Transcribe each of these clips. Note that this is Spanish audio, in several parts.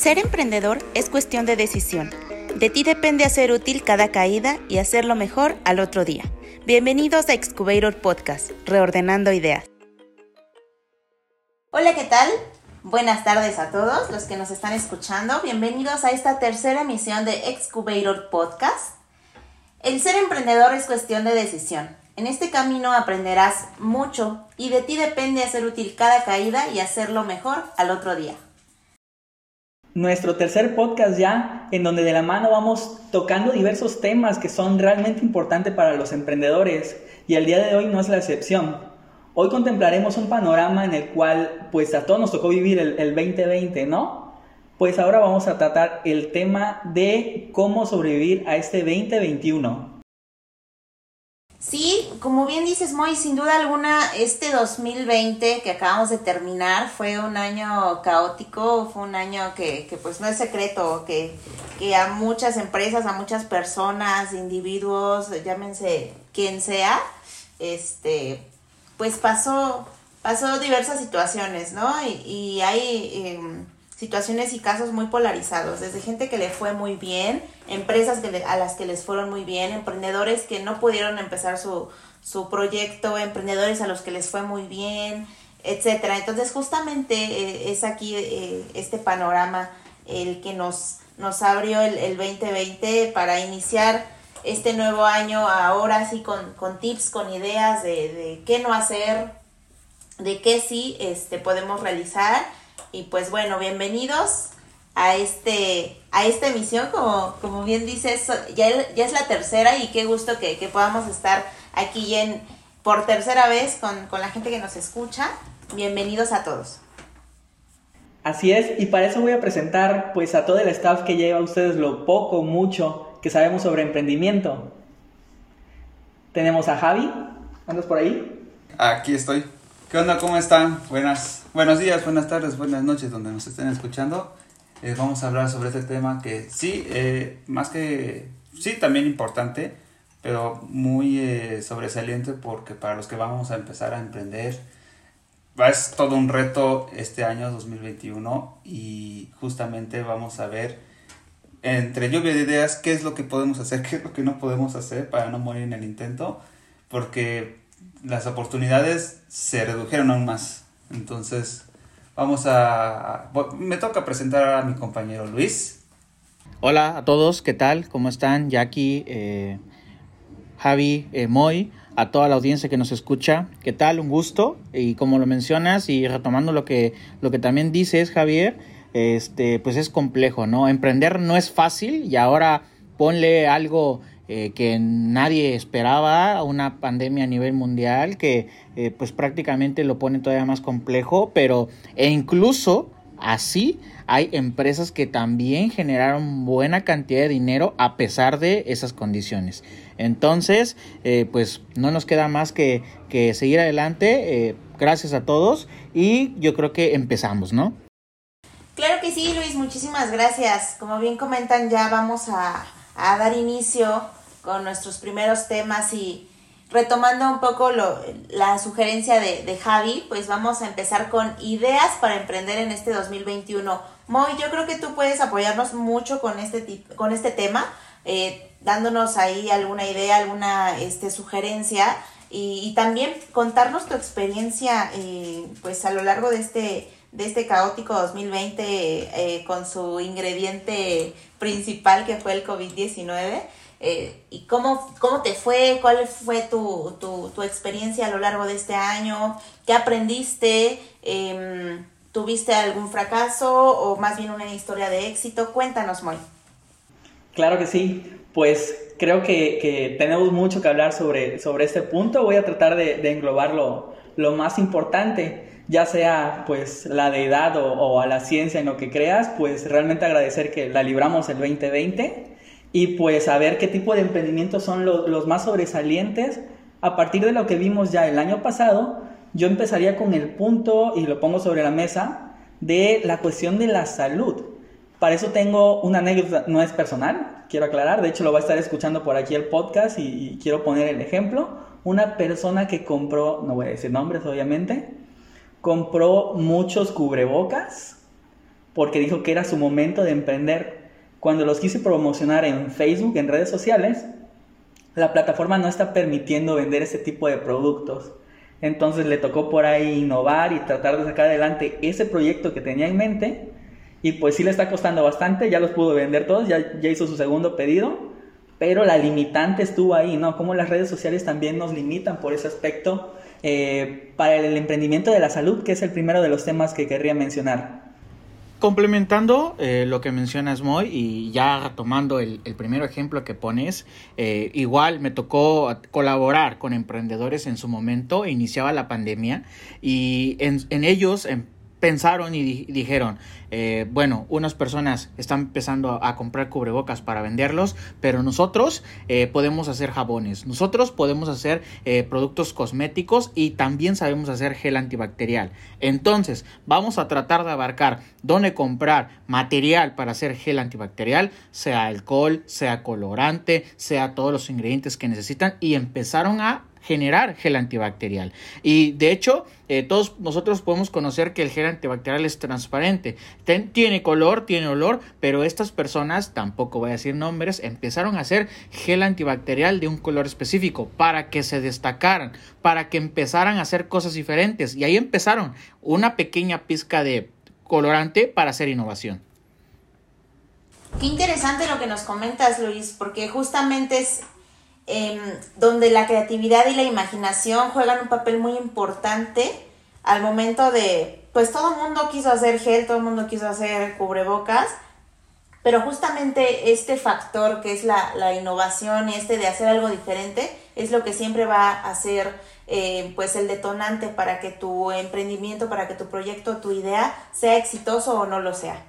Ser emprendedor es cuestión de decisión. De ti depende hacer útil cada caída y hacerlo mejor al otro día. Bienvenidos a Excubator Podcast, reordenando ideas. Hola, ¿qué tal? Buenas tardes a todos los que nos están escuchando. Bienvenidos a esta tercera emisión de Excubator Podcast. El ser emprendedor es cuestión de decisión. En este camino aprenderás mucho y de ti depende hacer útil cada caída y hacerlo mejor al otro día nuestro tercer podcast ya, en donde de la mano vamos tocando diversos temas que son realmente importantes para los emprendedores y el día de hoy no es la excepción. Hoy contemplaremos un panorama en el cual pues a todos nos tocó vivir el, el 2020, ¿no? Pues ahora vamos a tratar el tema de cómo sobrevivir a este 2021. Sí, como bien dices, Moy, sin duda alguna, este 2020 que acabamos de terminar fue un año caótico, fue un año que, que pues no es secreto, que, que a muchas empresas, a muchas personas, individuos, llámense quien sea, este, pues pasó, pasó diversas situaciones, ¿no? Y, y hay... Eh, situaciones y casos muy polarizados, desde gente que le fue muy bien, empresas a las que les fueron muy bien, emprendedores que no pudieron empezar su, su proyecto, emprendedores a los que les fue muy bien, etcétera. Entonces, justamente eh, es aquí eh, este panorama el que nos, nos abrió el, el 2020 para iniciar este nuevo año ahora sí con, con tips, con ideas de, de qué no hacer, de qué sí este, podemos realizar y pues bueno, bienvenidos a este a esta emisión, como, como bien dices, ya, ya es la tercera y qué gusto que, podamos estar aquí en, por tercera vez con, con la gente que nos escucha. Bienvenidos a todos. Así es, y para eso voy a presentar pues a todo el staff que lleva a ustedes lo poco, mucho que sabemos sobre emprendimiento. Tenemos a Javi, ¿andas por ahí? Aquí estoy. ¿Qué onda? ¿Cómo están? Buenas, buenos días, buenas tardes, buenas noches, donde nos estén escuchando. Eh, vamos a hablar sobre este tema que sí, eh, más que, sí, también importante, pero muy eh, sobresaliente porque para los que vamos a empezar a emprender, es todo un reto este año 2021 y justamente vamos a ver entre lluvia de ideas qué es lo que podemos hacer, qué es lo que no podemos hacer para no morir en el intento, porque las oportunidades se redujeron aún más. Entonces, vamos a... Me toca presentar a mi compañero Luis. Hola a todos, ¿qué tal? ¿Cómo están? Jackie, eh, Javi, eh, Moy, a toda la audiencia que nos escucha. ¿Qué tal? Un gusto. Y como lo mencionas y retomando lo que, lo que también dices, Javier, este, pues es complejo, ¿no? Emprender no es fácil y ahora ponle algo eh, que nadie esperaba, una pandemia a nivel mundial que eh, pues prácticamente lo pone todavía más complejo, pero e incluso así hay empresas que también generaron buena cantidad de dinero a pesar de esas condiciones. Entonces, eh, pues no nos queda más que, que seguir adelante. gracias a todos y yo creo que empezamos, ¿no? Claro que sí, Luis, muchísimas gracias. Como bien comentan, ya vamos a, a dar inicio con nuestros primeros temas y retomando un poco lo, la sugerencia de, de, Javi, pues vamos a empezar con ideas para emprender en este 2021. Moy, yo creo que tú puedes apoyarnos mucho con este, con este tema, eh, dándonos ahí alguna idea, alguna este, sugerencia y, también contarnos tu experiencia eh, pues a lo largo de este, de este caótico 2020 eh, con su ingrediente principal que fue el COVID-19. Eh, ¿Y cómo, cómo te fue? ¿Cuál fue tu, tu, tu, experiencia a lo largo de este año? ¿Qué aprendiste? Eh, ¿Tuviste algún fracaso o más bien una historia de éxito? Cuéntanos, Moy. Claro que sí. Pues creo que, que, tenemos mucho que hablar sobre, sobre este punto. Voy a tratar de, de englobar lo, lo, más importante, ya sea pues la deidad o, o a la ciencia en lo que creas, pues realmente agradecer que la libramos el 2020 y pues a ver qué tipo de emprendimientos son los, más sobresalientes. A partir de lo que vimos ya el año pasado, yo empezaría con el punto, y lo pongo sobre la mesa, de la cuestión de la salud. Para eso tengo una anécdota, no es personal, quiero aclarar, de hecho lo va a estar escuchando por aquí el podcast y, y quiero poner el ejemplo. Una persona que compró, no voy a decir nombres obviamente, compró muchos cubrebocas porque dijo que era su momento de emprender. Cuando los quise promocionar en Facebook, en redes sociales, la plataforma no está permitiendo vender este tipo de productos. Entonces le tocó por ahí innovar y tratar de sacar adelante ese proyecto que tenía en mente. Y pues sí le está costando bastante, ya los pudo vender todos, ya, ya hizo su segundo pedido, pero la limitante estuvo ahí, ¿no? Como las redes sociales también nos limitan por ese aspecto eh, para el emprendimiento de la salud, que es el primero de los temas que querría mencionar. Complementando eh, lo que mencionas, Moy, y ya retomando el, el primer ejemplo que pones, eh, igual me tocó colaborar con emprendedores en su momento, iniciaba la pandemia, y en, en ellos, en pensaron y dijeron, eh, bueno, unas personas están empezando a comprar cubrebocas para venderlos, pero nosotros eh, podemos hacer jabones, nosotros podemos hacer eh, productos cosméticos y también sabemos hacer gel antibacterial. Entonces, vamos a tratar de abarcar dónde comprar material para hacer gel antibacterial, sea alcohol, sea colorante, sea todos los ingredientes que necesitan y empezaron a generar gel antibacterial. Y de hecho, eh, todos nosotros podemos conocer que el gel antibacterial es transparente. tiene color, tiene olor, pero estas personas, tampoco voy a decir nombres, empezaron a hacer gel antibacterial de un color específico para que se destacaran, para que empezaran a hacer cosas diferentes. Y ahí empezaron una pequeña pizca de colorante para hacer innovación. Qué interesante lo que nos comentas, Luis, porque justamente es Em, donde la creatividad y la imaginación juegan un papel muy importante al momento de, pues todo el mundo quiso hacer gel, todo el mundo quiso hacer cubrebocas, pero justamente este factor que es la, innovación, este de hacer algo diferente, es lo que siempre va a ser eh, pues el detonante para que tu emprendimiento, para que tu proyecto, tu idea sea exitoso o no lo sea.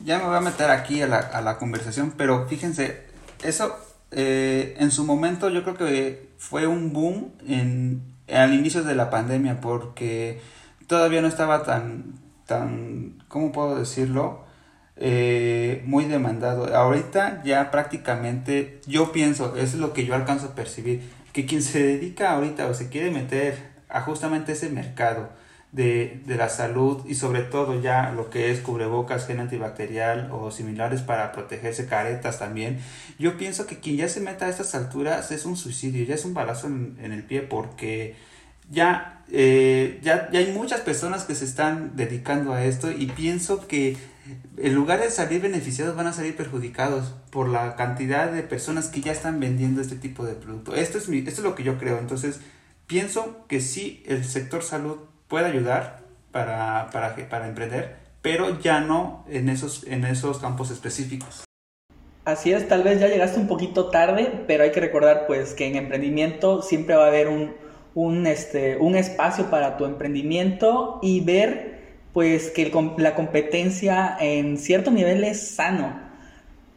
Ya me voy a meter aquí a la, a la conversación, pero fíjense, eso eh, en su momento yo creo que fue un boom en, al inicio de la pandemia porque todavía no estaba tan, tan ¿cómo puedo decirlo? Eh, muy demandado. Ahorita ya prácticamente yo pienso, eso es lo que yo alcanzo a percibir, que quien se dedica ahorita o se quiere meter a justamente ese mercado, de, de, la salud y sobre todo ya lo que es cubrebocas, gel antibacterial o similares para protegerse, caretas también. Yo pienso que quien ya se meta a estas alturas es un suicidio, ya es un balazo en, el pie porque ya, eh, ya, ya hay muchas personas que se están dedicando a esto y pienso que en lugar de salir beneficiados van a salir perjudicados por la cantidad de personas que ya están vendiendo este tipo de producto. Esto es, mi, esto es lo que yo creo. Entonces, pienso que sí, el sector salud puede ayudar para, para, para emprender, pero ya no en esos, en esos campos específicos. Así es, tal vez ya llegaste un poquito tarde, pero hay que recordar pues que en emprendimiento siempre va a haber un, un, este, un espacio para tu emprendimiento y ver pues que la competencia en cierto nivel es sano.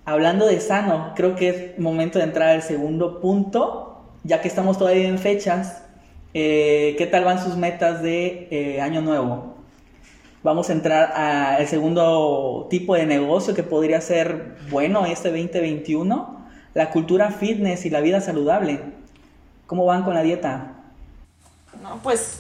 Hablando de sano, creo que es momento de entrar al segundo punto, ya que estamos todavía en fechas eh, ¿Qué tal van sus metas de eh, año nuevo? Vamos a entrar al segundo tipo de negocio que podría ser bueno este 2021, la cultura fitness y la vida saludable. ¿Cómo van con la dieta? No, pues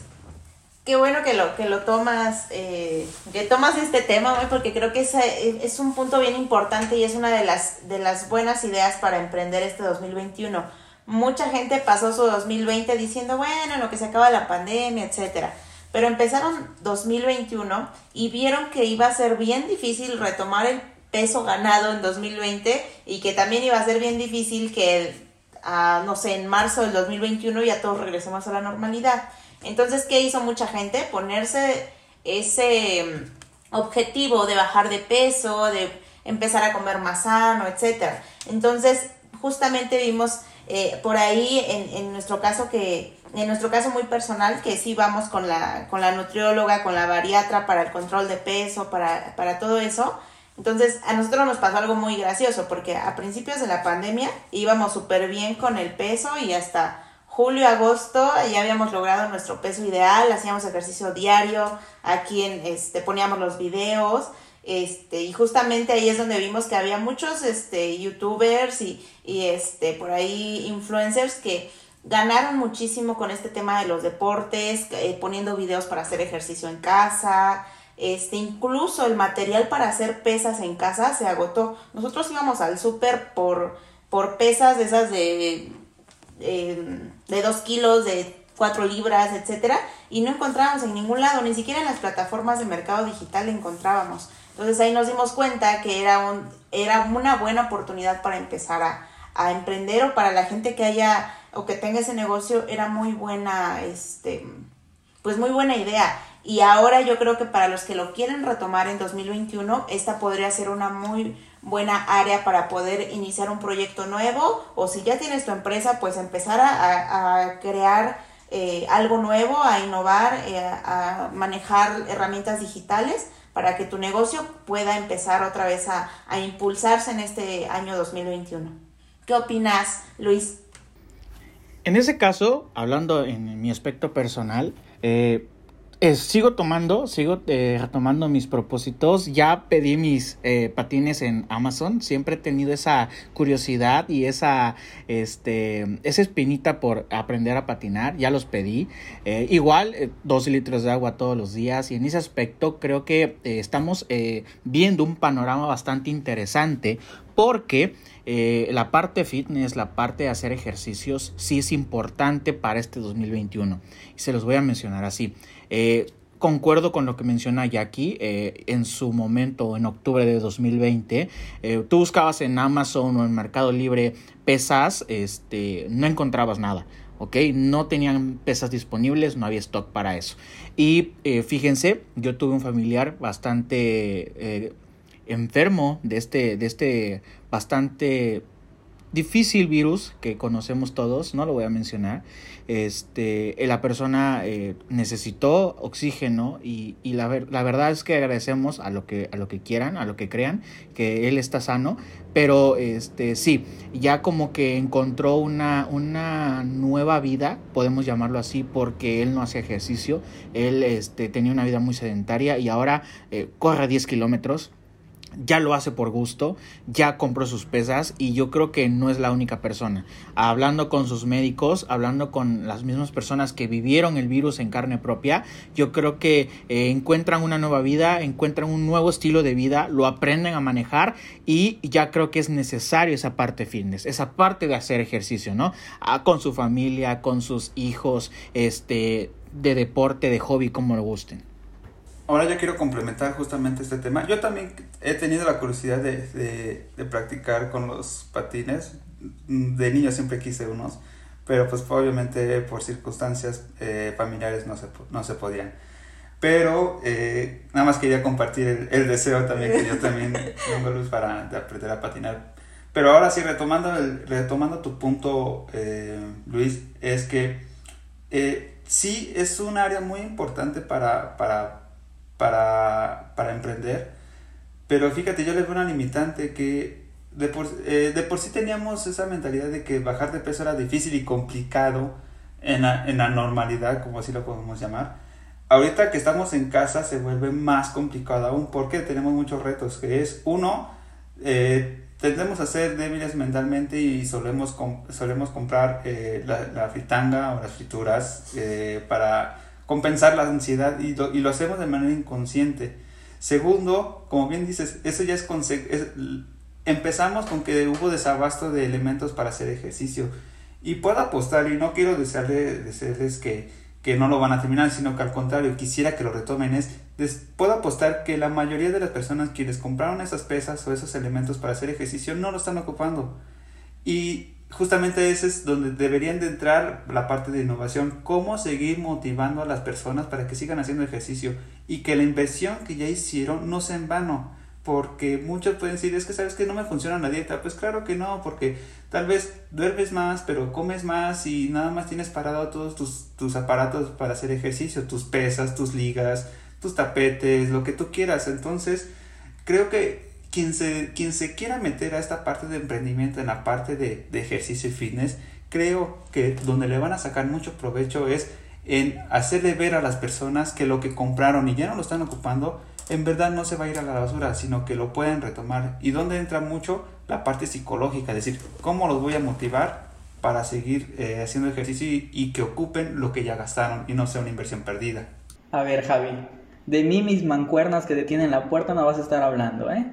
qué bueno que lo, que lo tomas, eh, que tomas este tema, porque creo que es, es un punto bien importante y es una de las, de las buenas ideas para emprender este 2021 mucha gente pasó su 2020 diciendo, bueno, lo que se acaba la pandemia, etcétera. Pero empezaron 2021 y vieron que iba a ser bien difícil retomar el peso ganado en 2020 y que también iba a ser bien difícil que, ah, no sé, en marzo del 2021 ya todos regresemos a la normalidad. Entonces, ¿qué hizo mucha gente? Ponerse ese mm, objetivo de bajar de peso, de empezar a comer más sano, etcétera. Entonces, justamente vimos eh, por ahí, en, en, nuestro caso que, en nuestro caso muy personal, que sí vamos con la, con la nutrióloga, con la bariatra para el control de peso, para, para todo eso. Entonces, a nosotros nos pasó algo muy gracioso, porque a principios de la pandemia íbamos súper bien con el peso y hasta julio, agosto ya habíamos logrado nuestro peso ideal, hacíamos ejercicio diario, aquí en, este, poníamos los videos, este, y justamente ahí es donde vimos que había muchos este, youtubers y, y este, por ahí influencers que ganaron muchísimo con este tema de los deportes, eh, poniendo videos para hacer ejercicio en casa, este, incluso el material para hacer pesas en casa se agotó. Nosotros íbamos al súper por, por pesas de esas de, de 2 kilos, de 4 libras, etcétera, y no encontrábamos en ningún lado, ni siquiera en las plataformas de mercado digital encontrábamos. Entonces ahí nos dimos cuenta que era, un, era una buena oportunidad para empezar a, a emprender o para la gente que haya o que tenga ese negocio, era muy buena, este, pues muy buena idea. Y ahora yo creo que para los que lo quieren retomar en 2021, esta podría ser una muy buena área para poder iniciar un proyecto nuevo o si ya tienes tu empresa, pues empezar a, crear eh, algo nuevo, a innovar, eh, a manejar herramientas digitales para que tu negocio pueda empezar otra vez a, impulsarse en este año 2021. ¿Qué opinas, Luis? En ese caso, hablando en mi aspecto personal, eh, eh, sigo tomando, sigo eh, retomando mis propósitos. Ya pedí mis eh, patines en Amazon. Siempre he tenido esa curiosidad y esa, este, esa espinita por aprender a patinar. Ya los pedí. igual, dos litros de agua todos los días. Y en ese aspecto creo que estamos viendo un panorama bastante interesante porque la parte fitness, la parte de hacer ejercicios, sí es importante para este 2021. Y se los voy a mencionar así. Eh, concuerdo con lo que menciona Jackie. Eh, en su momento, en octubre de 2020, eh, tú buscabas en Amazon o en Mercado Libre pesas, este, no encontrabas nada. ¿ok? No tenían pesas disponibles, no había stock para eso. Y fíjense, yo tuve un familiar bastante enfermo de este, de este bastante difícil virus que conocemos todos, no lo voy a mencionar, este, la persona eh, necesitó oxígeno y, y la, la, verdad es que agradecemos a lo que, a lo que quieran, a lo que crean, que él está sano, pero este, sí, ya como que encontró una, una nueva vida, podemos llamarlo así, porque él no hacía ejercicio, él este, tenía una vida muy sedentaria y ahora eh, corre 10 kilómetros ya lo hace por gusto, ya compró sus pesas y yo creo que no es la única persona. Hablando con sus médicos, hablando con las mismas personas que vivieron el virus en carne propia, yo creo que eh, encuentran una nueva vida, encuentran un nuevo estilo de vida, lo aprenden a manejar y ya creo que es necesario esa parte fitness, esa parte de hacer ejercicio, ¿no? Ah, con su familia, con sus hijos, este, de deporte, de hobby, como lo gusten ahora ya quiero complementar justamente este tema. Yo también he tenido la curiosidad de, de, practicar con los patines. De niño siempre quise unos, pero pues obviamente por circunstancias eh, familiares no se, no se podían. Pero eh, nada más quería compartir el, el, deseo también que yo también tengo luz para aprender a patinar. Pero ahora sí, retomando, el, retomando tu punto, eh, Luis, es que sí es un área muy importante para, para para, para emprender. Pero fíjate, yo les veo una limitante que de por, eh, de por sí teníamos esa mentalidad de que bajar de peso era difícil y complicado en la, en la normalidad, como así lo podemos llamar. Ahorita que estamos en casa se vuelve más complicado aún porque tenemos muchos retos, que es uno, eh, tendemos a ser débiles mentalmente y solemos, solemos comprar eh, la, la, fritanga o las frituras eh, para compensar la ansiedad y lo, y lo hacemos de manera inconsciente. Segundo, como bien dices, eso ya es, empezamos con que hubo desabasto de elementos para hacer ejercicio. Y puedo apostar, y no quiero desearles, desearles que, que no lo van a terminar, sino que al contrario, quisiera que lo retomen, es, puedo apostar que la mayoría de las personas quienes compraron esas pesas o esos elementos para hacer ejercicio no lo están ocupando. Y justamente ese es donde deberían de entrar la parte de innovación, cómo seguir motivando a las personas para que sigan haciendo ejercicio y que la inversión que ya hicieron no sea en vano, porque muchos pueden decir, es que sabes que no me funciona la dieta, pues claro que no, porque tal vez duermes más, pero comes más y nada más tienes parado todos tus, tus aparatos para hacer ejercicio, tus pesas, tus ligas, tus tapetes, lo que tú quieras, entonces creo que quien se, quien se quiera meter a esta parte de emprendimiento, en la parte de, de ejercicio y fitness, creo que donde le van a sacar mucho provecho es en hacerle ver a las personas que lo que compraron y ya no lo están ocupando, en verdad no se va a ir a la basura, sino que lo pueden retomar. Y donde entra mucho la parte psicológica, es decir, cómo los voy a motivar para seguir eh, haciendo ejercicio y, y, que ocupen lo que ya gastaron y no sea una inversión perdida. A ver, Javi, de mí mis mancuernas que detienen la puerta no vas a estar hablando, ¿eh?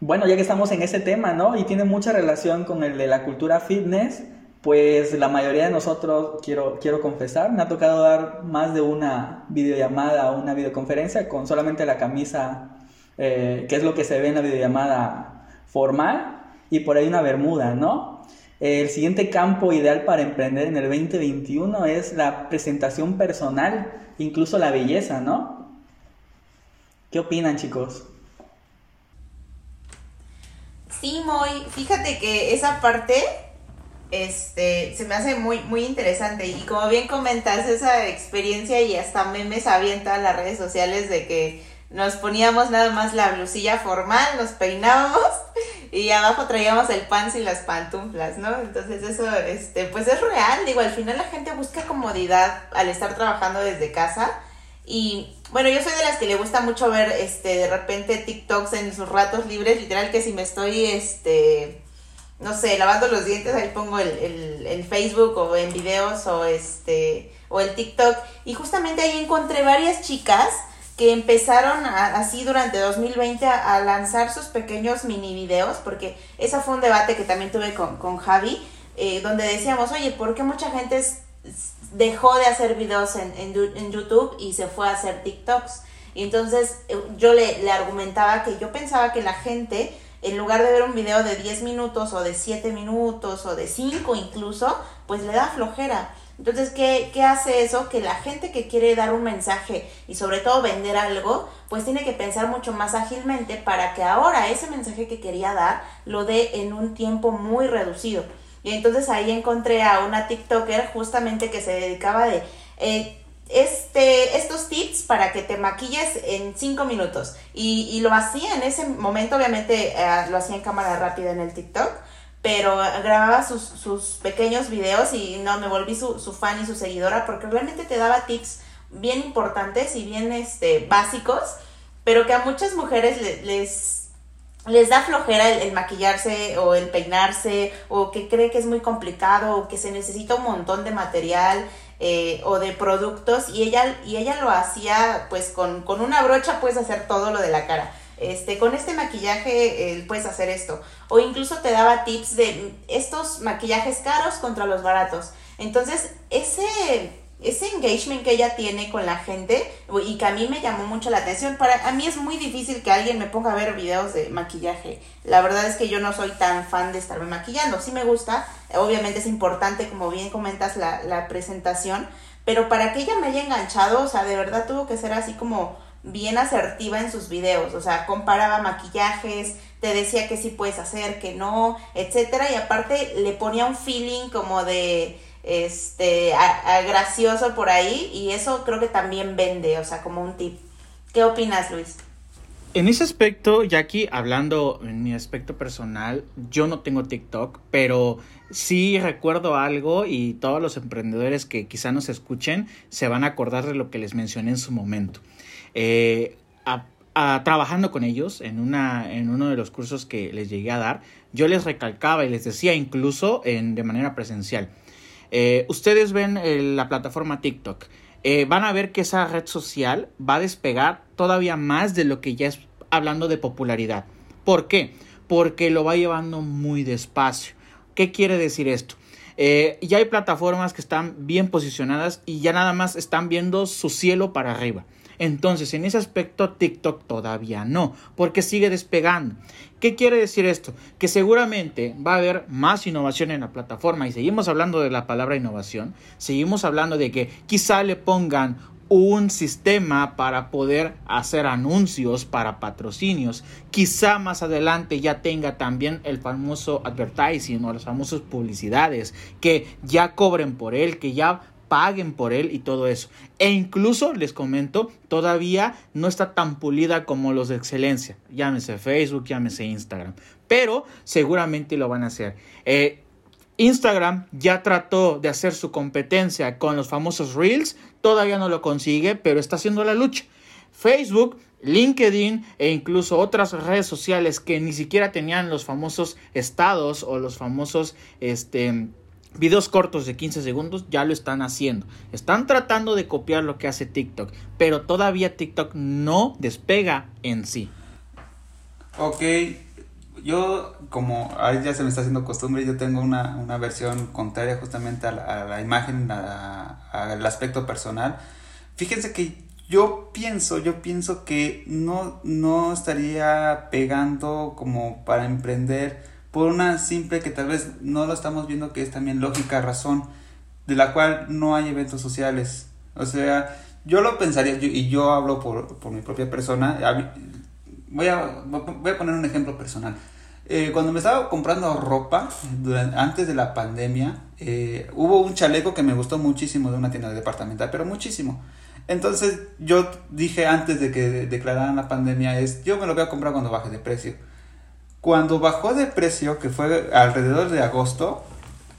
Bueno, ya que estamos en ese tema, ¿no? Y tiene mucha relación con el de la cultura fitness, pues la mayoría de nosotros, quiero, quiero confesar, me ha tocado dar más de una videollamada o una videoconferencia con solamente la camisa, eh, que es lo que se ve en la videollamada formal, y por ahí una bermuda, ¿no? El siguiente campo ideal para emprender en el 2021 es la presentación personal, incluso la belleza, ¿no? ¿Qué opinan, chicos? Sí, muy. Fíjate que esa parte este, se me hace muy, muy interesante. Y como bien comentas, esa experiencia y hasta memes avientan las redes sociales de que nos poníamos nada más la blusilla formal, nos peinábamos y abajo traíamos el pants y las pantuflas, ¿no? Entonces eso, este, pues es real, digo, al final la gente busca comodidad al estar trabajando desde casa y bueno, yo soy de las que le gusta mucho ver, este, de repente TikToks en sus ratos libres, literal que si me estoy, este, no sé, lavando los dientes, ahí pongo el, el, el Facebook o en videos o este, o el TikTok. Y justamente ahí encontré varias chicas que empezaron así durante 2020 a, lanzar sus pequeños mini videos, porque ese fue un debate que también tuve con, con Javi, eh, donde decíamos, oye, ¿por qué mucha gente dejó de hacer videos en, en, YouTube y se fue a hacer TikToks? Y entonces eh, yo le, le argumentaba que yo pensaba que la gente, en lugar de ver un video de 10 minutos o de 7 minutos o de 5 incluso, pues le da flojera. Entonces, ¿qué, ¿qué, hace eso? Que la gente que quiere dar un mensaje y sobre todo vender algo, pues tiene que pensar mucho más ágilmente para que ahora ese mensaje que quería dar lo dé en un tiempo muy reducido. Y entonces ahí encontré a una TikToker justamente que se dedicaba de eh, este, estos tips para que te maquilles en cinco minutos. Y, y lo hacía en ese momento, obviamente eh, lo hacía en cámara rápida en el TikTok pero grababa sus, sus pequeños videos y no, me volví su, su, fan y su seguidora porque realmente te daba tips bien importantes y bien este, básicos, pero que a muchas mujeres les, les da flojera el, maquillarse o el peinarse o que cree que es muy complicado o que se necesita un montón de material eh, o de productos y ella, y ella lo hacía pues con, con una brocha puedes hacer todo lo de la cara este, con este maquillaje eh, puedes hacer esto. O incluso te daba tips de estos maquillajes caros contra los baratos. Entonces, ese, ese engagement que ella tiene con la gente y que a mí me llamó mucho la atención, para a mí es muy difícil que alguien me ponga a ver videos de maquillaje. La verdad es que yo no soy tan fan de estarme maquillando. Sí me gusta, obviamente es importante, como bien comentas, la, la presentación, pero para que ella me haya enganchado, o sea, de verdad tuvo que ser así como bien asertiva en sus videos, o sea, comparaba maquillajes, te decía que sí puedes hacer, que no, etcétera, y aparte le ponía un feeling como de este gracioso por ahí y eso creo que también vende, o sea, como un tip. ¿Qué opinas, Luis? En ese aspecto, Jackie, hablando en mi aspecto personal, yo no tengo TikTok, pero sí recuerdo algo y todos los emprendedores que quizá nos escuchen se van a acordar de lo que les mencioné en su momento. Eh, trabajando con ellos en, una, en uno de los cursos que les llegué a dar, yo les recalcaba y les decía incluso en, de manera presencial, eh, ustedes ven eh, la plataforma TikTok, van a ver que esa red social va a despegar todavía más de lo que ya es hablando de popularidad. ¿Por qué? Porque lo va llevando muy despacio. ¿Qué quiere decir esto? ya hay plataformas que están bien posicionadas y ya nada más están viendo su cielo para arriba. Entonces, en ese aspecto, TikTok todavía no, porque sigue despegando. ¿Qué quiere decir esto? Que seguramente va a haber más innovación en la plataforma y seguimos hablando de la palabra innovación, seguimos hablando de que quizá le pongan un sistema para poder hacer anuncios para patrocinios. Quizá más adelante ya tenga también el famoso advertising o las famosas publicidades que ya cobren por él, que ya paguen por él y todo eso. E incluso, les comento, todavía no está tan pulida como los de excelencia. Llámese Facebook, llámese Instagram. Pero seguramente lo van a hacer. Eh, Instagram ya trató de hacer su competencia con los famosos Reels. Todavía no lo consigue, pero está haciendo la lucha. Facebook LinkedIn e incluso otras redes sociales que ni siquiera tenían los famosos estados o los famosos este, Videos cortos de 15 segundos ya lo están haciendo. Están tratando de copiar lo que hace TikTok, pero todavía TikTok no despega en sí. Ok, yo como ahí ya se me está haciendo costumbre, yo tengo una, una versión contraria justamente a la, imagen, al aspecto personal. Fíjense que yo pienso, yo pienso que no, no estaría pegando como para emprender por una simple que tal vez no lo estamos viendo que es también lógica razón de la cual no hay eventos sociales. O sea, yo lo pensaría, y yo hablo por, por mi propia persona, voy a, voy a poner un ejemplo personal. Eh, cuando me estaba comprando ropa, antes de la pandemia, eh, hubo un chaleco que me gustó muchísimo de una tienda departamental, pero muchísimo. Entonces yo dije antes de que declararan la pandemia, es yo me lo voy a comprar cuando baje de precio. Cuando bajó de precio, que fue alrededor de agosto,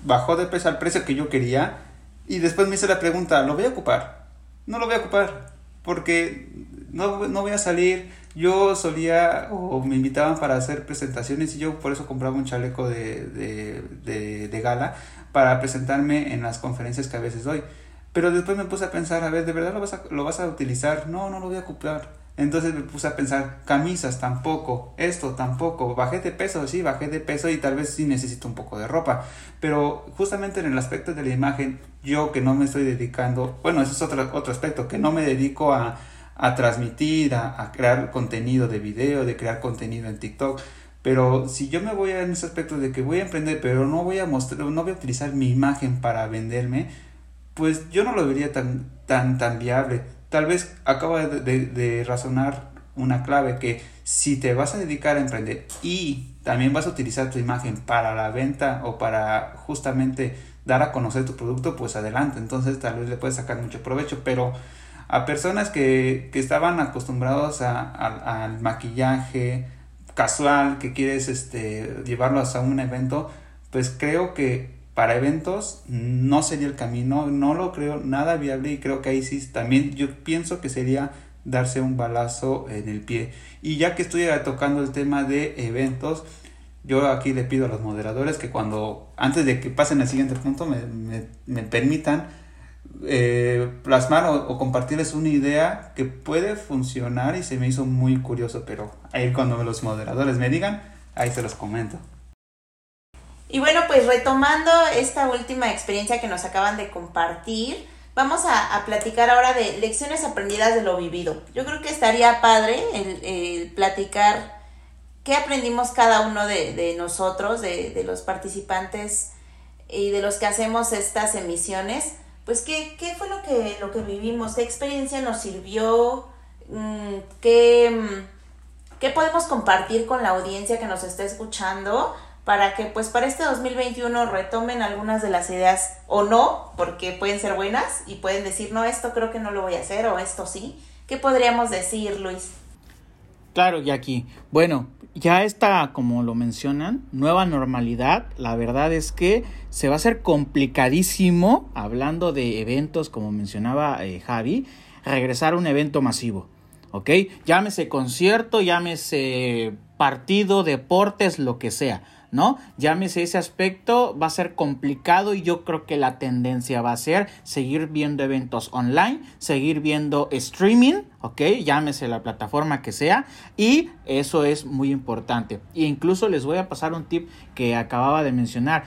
bajó de precio al precio que yo quería y después me hice la pregunta, ¿lo voy a ocupar? No lo voy a ocupar porque no, no voy a salir. Yo solía o me invitaban para hacer presentaciones y yo por eso compraba un chaleco de, de, de, de gala para presentarme en las conferencias que a veces doy. Pero después me puse a pensar, a ver, ¿de verdad lo vas a, lo vas a utilizar? No, no lo voy a ocupar. Entonces me puse a pensar, camisas tampoco, esto tampoco, bajé de peso, sí, bajé de peso y tal vez sí necesito un poco de ropa. Pero justamente en el aspecto de la imagen, yo que no me estoy dedicando, bueno, eso es otro, otro aspecto, que no me dedico a, a transmitir, a, a, crear contenido de video, de crear contenido en TikTok. Pero si yo me voy en ese aspecto de que voy a emprender, pero no voy a mostrar, no voy a utilizar mi imagen para venderme, pues yo no lo vería tan, tan, tan viable tal vez acaba de, razonar una clave que si te vas a dedicar a emprender y también vas a utilizar tu imagen para la venta o para justamente dar a conocer tu producto, pues adelante. Entonces tal vez le puedes sacar mucho provecho, pero a personas que, estaban acostumbrados al maquillaje casual, que quieres este, llevarlos a un evento, pues creo que para eventos no sería el camino, no lo creo nada viable y creo que ahí sí también yo pienso que sería darse un balazo en el pie. Y ya que estoy tocando el tema de eventos, yo aquí le pido a los moderadores que cuando, antes de que pasen al siguiente punto, me, permitan eh, plasmar o, o, compartirles una idea que puede funcionar y se me hizo muy curioso, pero ahí cuando los moderadores me digan, ahí se los comento. Y bueno, pues retomando esta última experiencia que nos acaban de compartir, vamos a, platicar ahora de lecciones aprendidas de lo vivido. Yo creo que estaría padre el, platicar qué aprendimos cada uno de, nosotros, de, los participantes y de los que hacemos estas emisiones. Pues qué, qué fue lo que, lo que vivimos, qué experiencia nos sirvió, mm, qué, mm, qué podemos compartir con la audiencia que nos está escuchando para que pues para este 2021 retomen algunas de las ideas o no, porque pueden ser buenas y pueden decir, no, esto creo que no lo voy a hacer o esto sí. ¿Qué podríamos decir, Luis? Claro, Jackie. Bueno, ya está, como lo mencionan, nueva normalidad. La verdad es que se va a hacer complicadísimo, hablando de eventos, como mencionaba eh, Javi, regresar a un evento masivo. ¿Ok? Llámese concierto, llámese partido, deportes, lo que sea ¿no? Llámese ese aspecto, va a ser complicado y yo creo que la tendencia va a ser seguir viendo eventos online, seguir viendo streaming, ¿ok? Llámese la plataforma que sea y eso es muy importante. E incluso les voy a pasar un tip que acababa de mencionar.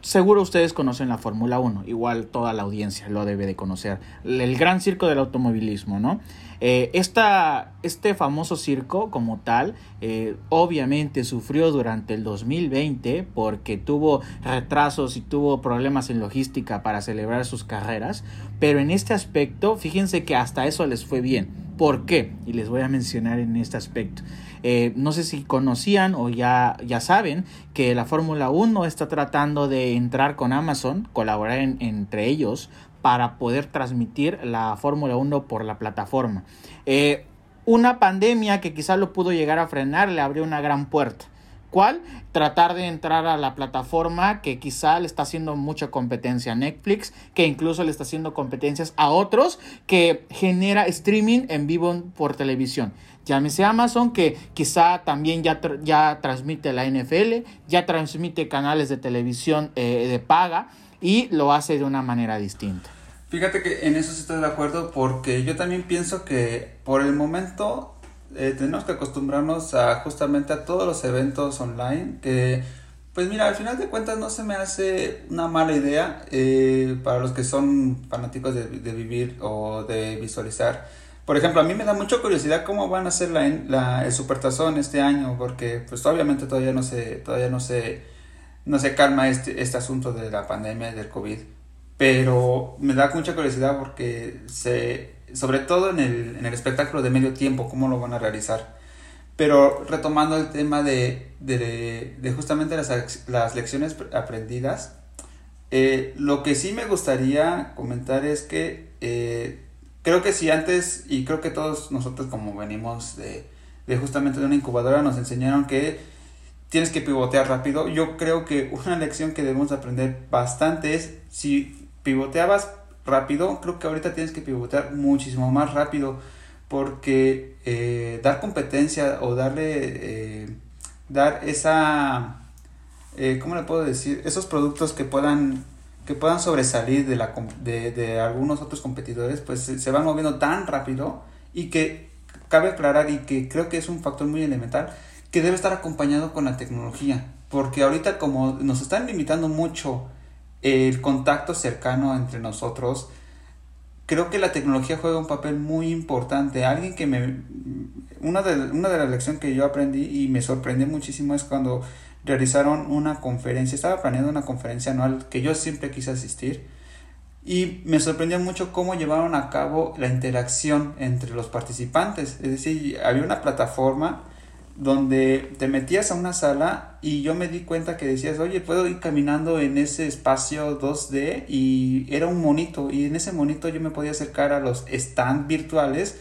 seguro ustedes conocen la Fórmula 1, igual toda la audiencia lo debe de conocer. El gran circo del automovilismo, ¿no? Eh, este famoso circo como tal, eh, obviamente sufrió durante el 2020 porque tuvo retrasos y tuvo problemas en logística para celebrar sus carreras, pero en este aspecto, fíjense que hasta eso les fue bien. ¿Por qué? Y les voy a mencionar en este aspecto. Eh, no sé si conocían o ya, ya saben que la Fórmula 1 está tratando de entrar con Amazon, colaborar entre ellos para poder transmitir la Fórmula 1 por la plataforma. Eh, una pandemia que quizás lo pudo llegar a frenar le abrió una gran puerta. ¿Cuál? Tratar de entrar a la plataforma que quizá le está haciendo mucha competencia a Netflix, que incluso le está haciendo competencias a otros, que genera streaming en vivo por televisión. Llámese Amazon, que quizá también ya, ya transmite la NFL, ya transmite canales de televisión eh, de paga y lo hace de una manera distinta. Fíjate que en eso sí estoy de acuerdo porque yo también pienso que por el momento eh, tenemos que acostumbrarnos a justamente a todos los eventos online que pues mira al final de cuentas no se me hace una mala idea eh, para los que son fanáticos de, vivir o de visualizar por ejemplo a mí me da mucha curiosidad cómo van a hacer la, la el supertazón este año porque pues obviamente todavía no se todavía no se no se calma este, este asunto de la pandemia del covid pero me da mucha curiosidad porque se sobre todo en el, en el espectáculo de medio tiempo, cómo lo van a realizar. Pero retomando el tema de, de, justamente las, las, lecciones aprendidas, eh, lo que sí me gustaría comentar es que eh, creo que si antes, y creo que todos nosotros como venimos de, de justamente de una incubadora, nos enseñaron que tienes que pivotear rápido, yo creo que una lección que debemos aprender bastante es si pivoteabas rápido, creo que ahorita tienes que pivotear muchísimo más rápido porque eh, dar competencia o darle, eh, dar esa, eh, ¿cómo le puedo decir? Esos productos que puedan que puedan sobresalir de, la, de, de algunos otros competidores, pues se, van moviendo tan rápido y que cabe aclarar y que creo que es un factor muy elemental que debe estar acompañado con la tecnología, porque ahorita como nos están limitando mucho el contacto cercano entre nosotros, creo que la tecnología juega un papel muy importante. Alguien que me... Una de, una de las lecciones que yo aprendí y me sorprendió muchísimo es cuando realizaron una conferencia, estaba planeando una conferencia anual que yo siempre quise asistir y me sorprendió mucho cómo llevaron a cabo la interacción entre los participantes. Es decir, había una plataforma donde te metías a una sala y yo me di cuenta que decías, oye, puedo ir caminando en ese espacio 2D y era un monito y en ese monito yo me podía acercar a los stand virtuales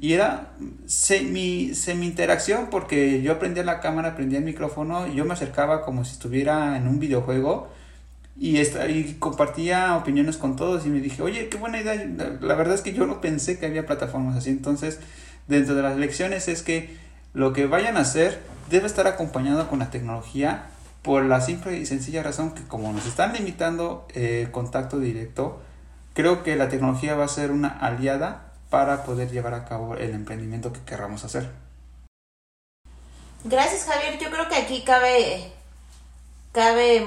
y era semi, semi interacción porque yo prendía la cámara, prendía el micrófono y yo me acercaba como si estuviera en un videojuego y, esta, y compartía opiniones con todos y me dije, oye, qué buena idea, la verdad es que yo no pensé que había plataformas así, entonces dentro de las lecciones es que lo que vayan a hacer debe estar acompañado con la tecnología por la simple y sencilla razón que como nos están limitando el eh, contacto directo, creo que la tecnología va a ser una aliada para poder llevar a cabo el emprendimiento que querramos hacer. Gracias Javier, yo creo que aquí cabe, cabe,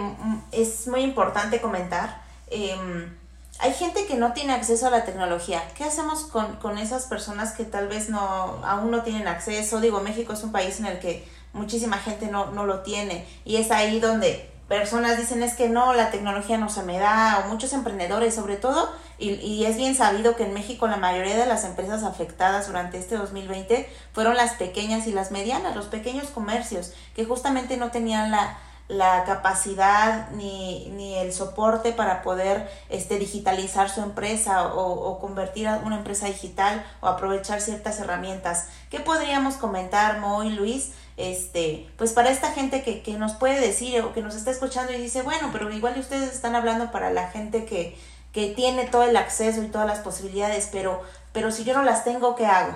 es muy importante comentar. Em, hay gente que no tiene acceso a la tecnología. ¿Qué hacemos con, con esas personas que tal vez no, aún no tienen acceso? Digo, México es un país en el que muchísima gente no, no lo tiene y es ahí donde personas dicen es que no, la tecnología no se me da, o muchos emprendedores sobre todo, y, y, es bien sabido que en México la mayoría de las empresas afectadas durante este 2020 fueron las pequeñas y las medianas, los pequeños comercios, que justamente no tenían la, la capacidad ni, ni, el soporte para poder este, digitalizar su empresa o, convertir a una empresa digital o aprovechar ciertas herramientas. ¿Qué podríamos comentar, Moy, Luis? Este, pues para esta gente que, que nos puede decir o que nos está escuchando y dice, bueno, pero igual ustedes están hablando para la gente que, que tiene todo el acceso y todas las posibilidades, pero, pero si yo no las tengo, ¿qué hago?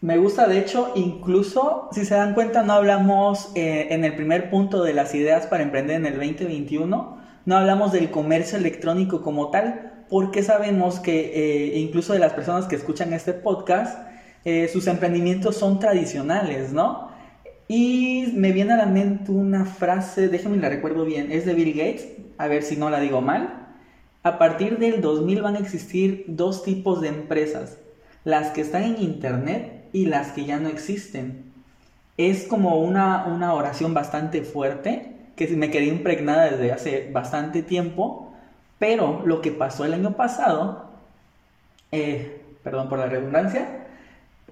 Me gusta, de hecho, incluso, si se dan cuenta, no hablamos eh, en el primer punto de las ideas para emprender en el 2021, no hablamos del comercio electrónico como tal, porque sabemos que eh, incluso de las personas que escuchan este podcast, eh, sus emprendimientos son tradicionales, ¿no? Y me viene a la mente una frase, déjenme la recuerdo bien, es de Bill Gates, a ver si no la digo mal. A partir del 2000 van a existir dos tipos de empresas, las que están en Internet y las que ya no existen. Es como una, una oración bastante fuerte que me quedé impregnada desde hace bastante tiempo, pero lo que pasó el año pasado, eh, perdón por la redundancia,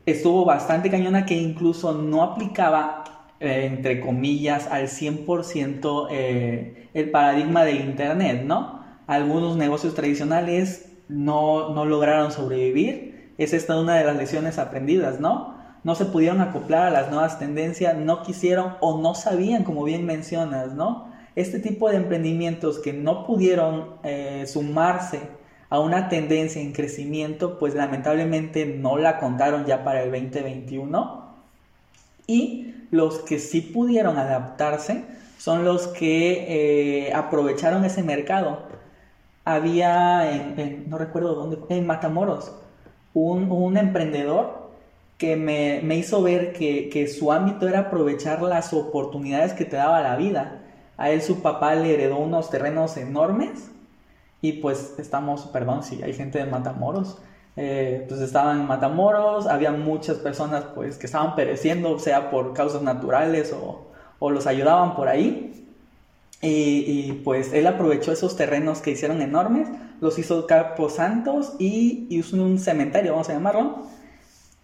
estuvo bastante cañona que incluso no aplicaba, eh, entre comillas, al 100% eh, el paradigma del Internet, ¿no? Algunos negocios tradicionales no, no lograron sobrevivir es esta una de las lecciones aprendidas, ¿no? no se pudieron acoplar a las nuevas tendencias, no quisieron o no sabían, como bien mencionas, ¿no? Este tipo de emprendimientos que no pudieron eh, sumarse a una tendencia en crecimiento, pues lamentablemente no la contaron ya para el 2021. Y los que sí pudieron adaptarse son los que eh, aprovecharon ese mercado. Había, no recuerdo dónde, en Matamoros, un, un emprendedor que me, me hizo ver que, que, su ámbito era aprovechar las oportunidades que te daba la vida. A él su papá le heredó unos terrenos enormes y pues estamos, perdón si hay gente de Matamoros, eh, pues estaban en Matamoros, había muchas personas pues que estaban pereciendo, sea por causas naturales o, o los ayudaban por ahí. Y, pues él aprovechó esos terrenos que hicieron enormes, los hizo Capos Santos y hizo un cementerio, vamos a llamarlo.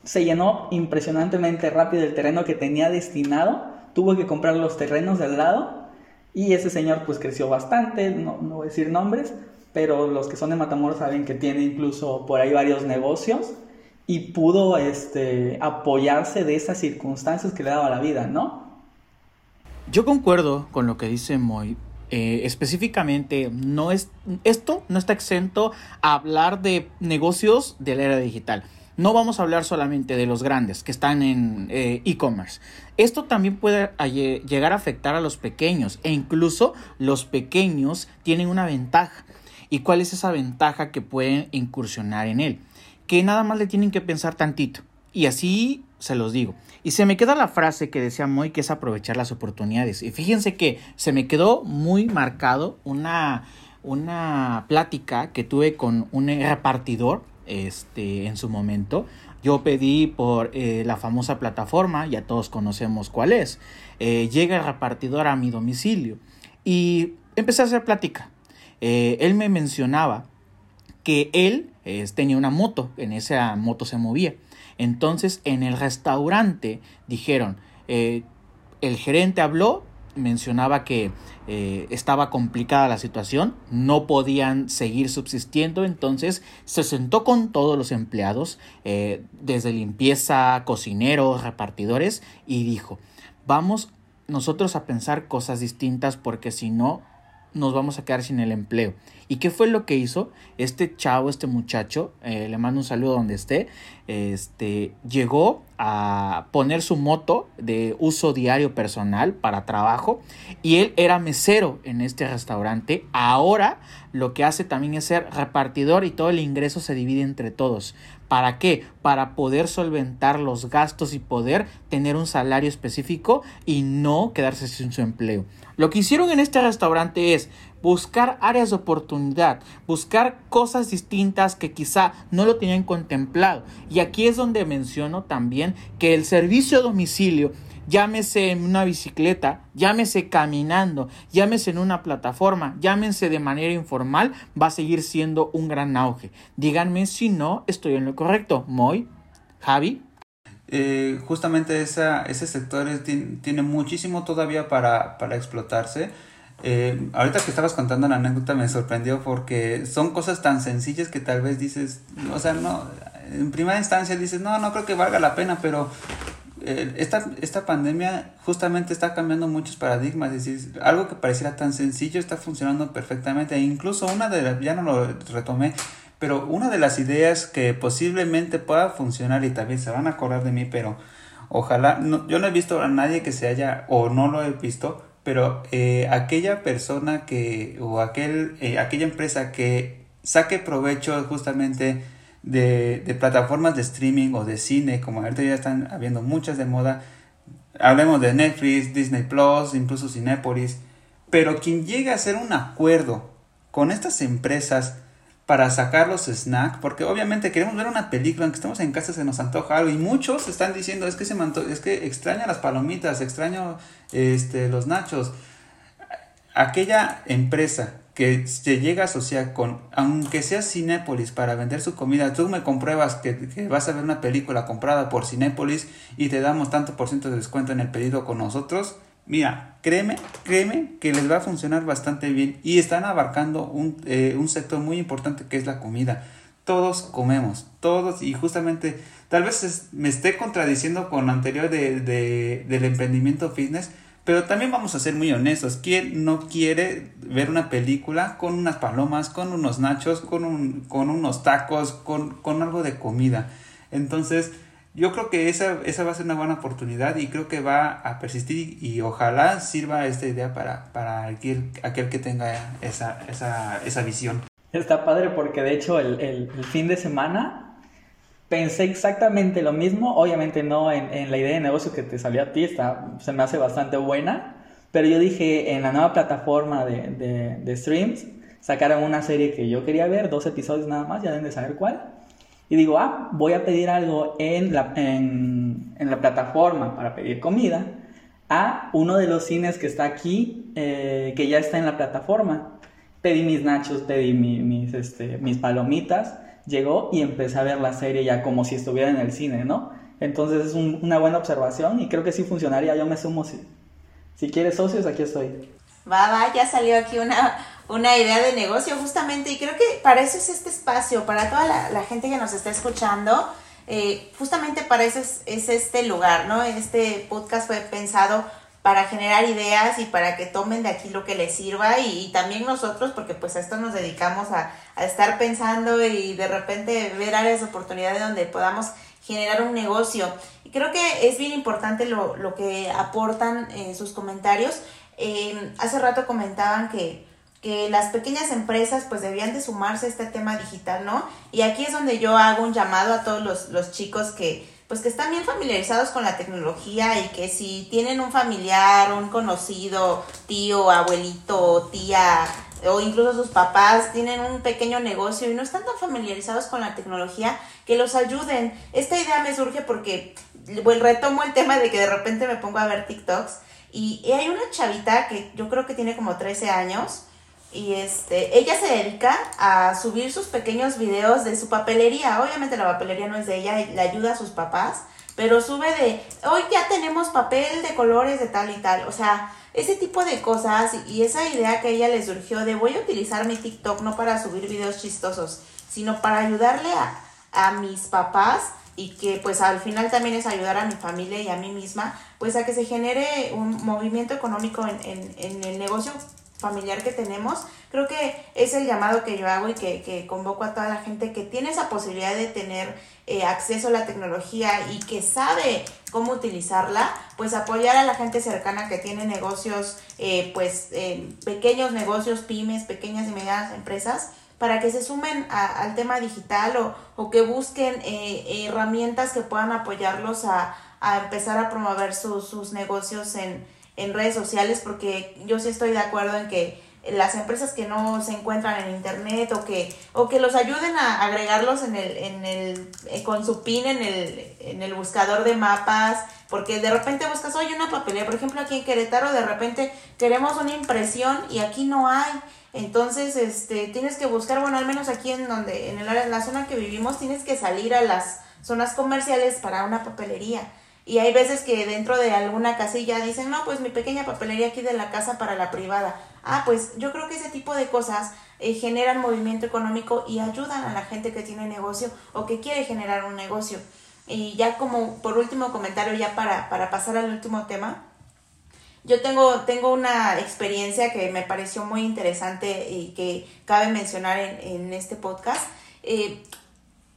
Se llenó impresionantemente rápido el terreno que tenía destinado, tuvo que comprar los terrenos del lado y ese señor pues creció bastante, no, no voy a decir nombres, pero los que son de Matamoros saben que tiene incluso por ahí varios negocios y pudo este, apoyarse de esas circunstancias que le daba la vida, ¿no? Yo concuerdo con lo que dice Moy. Eh, específicamente, no es, esto no está exento a hablar de negocios de la era digital. No vamos a hablar solamente de los grandes que están en eh, e-commerce. Esto también puede llegar a afectar a los pequeños e incluso los pequeños tienen una ventaja ¿Y cuál es esa ventaja que pueden incursionar en él? Que nada más le tienen que pensar tantito. Y así se los digo. Y se me queda la frase que decía Moy, que es aprovechar las oportunidades. Y fíjense que se me quedó muy marcado una, una plática que tuve con un repartidor este, en su momento. Yo pedí por eh, la famosa plataforma, ya todos conocemos cuál es. Eh, llega el repartidor a mi domicilio y empecé a hacer plática. Eh, él me mencionaba que él tenía una moto, en esa moto se movía. Entonces en el restaurante dijeron, eh, el gerente habló, mencionaba que eh, estaba complicada la situación, no podían seguir subsistiendo, entonces se sentó con todos los empleados, desde limpieza, cocineros, repartidores, y dijo, vamos nosotros a pensar cosas distintas porque si no nos vamos a quedar sin el empleo. ¿Y qué fue lo que hizo? Este chavo, este muchacho, eh, le mando un saludo donde esté, este, llegó a poner su moto de uso diario personal para trabajo y él era mesero en este restaurante. Ahora lo que hace también es ser repartidor y todo el ingreso se divide entre todos. ¿Para qué? Para poder solventar los gastos y poder tener un salario específico y no quedarse sin su empleo. Lo que hicieron en este restaurante es buscar áreas de oportunidad, buscar cosas distintas que quizá no lo tenían contemplado. Y aquí es donde menciono también que el servicio a domicilio llámese en una bicicleta, llámese caminando, llámese en una plataforma, llámense de manera informal, va a seguir siendo un gran auge. Díganme si no estoy en lo correcto. Moy, Javi. Eh, justamente esa, ese sector tiene, muchísimo todavía para, para explotarse. Eh, ahorita que estabas contando la anécdota me sorprendió porque son cosas tan sencillas que tal vez dices, o sea, no, en primera instancia dices, no, no creo que valga la pena, pero esta, esta pandemia justamente está cambiando muchos paradigmas, es decir, algo que pareciera tan sencillo está funcionando perfectamente, e incluso una de las, ya no lo retomé, pero una de las ideas que posiblemente pueda funcionar y también se van a acordar de mí, pero ojalá, no, yo no he visto a nadie que se haya, o no lo he visto, pero eh, aquella persona que, o aquel, eh, aquella empresa que saque provecho justamente de, de, plataformas de streaming o de cine, como ahorita ya están habiendo muchas de moda. Hablemos de Netflix, Disney Plus, incluso Cinepolis. Pero quien llega a hacer un acuerdo con estas empresas para sacar los snacks, porque obviamente queremos ver una película, aunque estemos en casa se nos antoja algo, y muchos están diciendo es que se es que extraña las palomitas, extraño este los nachos. Aquella empresa que se llega a asociar con, aunque sea Cinépolis para vender su comida, tú me compruebas que, vas a ver una película comprada por Cinépolis y te damos tanto por ciento de descuento en el pedido con nosotros, mira, créeme, créeme que les va a funcionar bastante bien y están abarcando un, eh, un sector muy importante que es la comida. todos comemos, todos, y justamente tal vez me esté contradiciendo con lo anterior de, de, del emprendimiento fitness, pero también vamos a ser muy honestos. ¿Quién no quiere ver una película con unas palomas, con unos nachos, con, un, con unos tacos, con, con algo de comida? Entonces, yo creo que esa, esa va a ser una buena oportunidad y creo que va a persistir y, ojalá sirva esta idea para, para aquel, aquel que tenga esa, esa, esa visión. Está padre porque de hecho el, el, el fin de semana pensé exactamente lo mismo, obviamente no en, en, la idea de negocio que te salió a ti, está, se me hace bastante buena, pero yo dije en la nueva plataforma de, de, de, streams sacaron una serie que yo quería ver, dos episodios nada más, ya deben de saber cuál, y digo, ah, voy a pedir algo en la, en, en la plataforma para pedir comida a uno de los cines que está aquí, eh, que ya está en la plataforma. Pedí mis nachos, pedí mi, mis, este, mis palomitas llegó y empecé a ver la serie ya como si estuviera en el cine, ¿no? Entonces es un, una buena observación y creo que sí funcionaría. Yo me sumo. Si, si quieres socios, aquí estoy. Va, va, ya salió aquí una, una idea de negocio justamente y creo que para eso es este espacio, para toda la, gente que nos está escuchando. Eh, justamente para eso es, es este lugar, ¿no? Este podcast fue pensado para generar ideas y para que tomen de aquí lo que les sirva y, también nosotros, porque pues a esto nos dedicamos a, a, estar pensando y de repente ver áreas de oportunidad donde podamos generar un negocio. Y creo que es bien importante lo, lo que aportan eh, sus comentarios. Eh, hace rato comentaban que, que las pequeñas empresas pues debían de sumarse a este tema digital, ¿no? Y aquí es donde yo hago un llamado a todos los, los chicos que pues que están bien familiarizados con la tecnología y que si tienen un familiar, un conocido, tío, abuelito, tía o incluso sus papás tienen un pequeño negocio y no están tan familiarizados con la tecnología, que los ayuden. Esta idea me surge porque pues, retomo el tema de que de repente me pongo a ver TikToks y hay una chavita que yo creo que tiene como 13 años y este, ella se dedica a subir sus pequeños videos de su papelería. Obviamente la papelería no es de ella, le ayuda a sus papás, pero sube de, hoy ya tenemos papel de colores de tal y tal. O sea, ese tipo de cosas y esa idea que a ella le surgió de voy a utilizar mi TikTok no para subir videos chistosos, sino para ayudarle a, a mis papás y que pues al final también es ayudar a mi familia y a mí misma, pues a que se genere un movimiento económico en, en, en el negocio familiar que tenemos, creo que es el llamado que yo hago y que, que convoco a toda la gente que tiene esa posibilidad de tener eh, acceso a la tecnología y que sabe cómo utilizarla, pues apoyar a la gente cercana que tiene negocios, eh, pues eh, pequeños negocios, pymes, pequeñas y medianas empresas, para que se sumen a, al tema digital o, o que busquen herramientas que puedan apoyarlos a, a empezar a promover sus, sus negocios en, en redes sociales porque yo sí estoy de acuerdo en que las empresas que no se encuentran en internet o que o que los ayuden a agregarlos en el en el eh, con su pin en el en el buscador de mapas porque de repente buscas oye una papelera por ejemplo aquí en Querétaro de repente queremos una impresión y aquí no hay. Entonces este tienes que buscar bueno al menos aquí en donde en el en la zona que vivimos tienes que salir a las zonas comerciales para una papelería y hay veces que dentro de alguna casilla dicen, no, pues mi pequeña papelería aquí de la casa para la privada. Ah, pues yo creo que ese tipo de cosas eh, generan movimiento económico y ayudan a la gente que tiene negocio o que quiere generar un negocio. Y ya como por último comentario, ya para, para pasar al último tema, yo tengo, tengo una experiencia que me pareció muy interesante y que cabe mencionar en, en este podcast. Eh,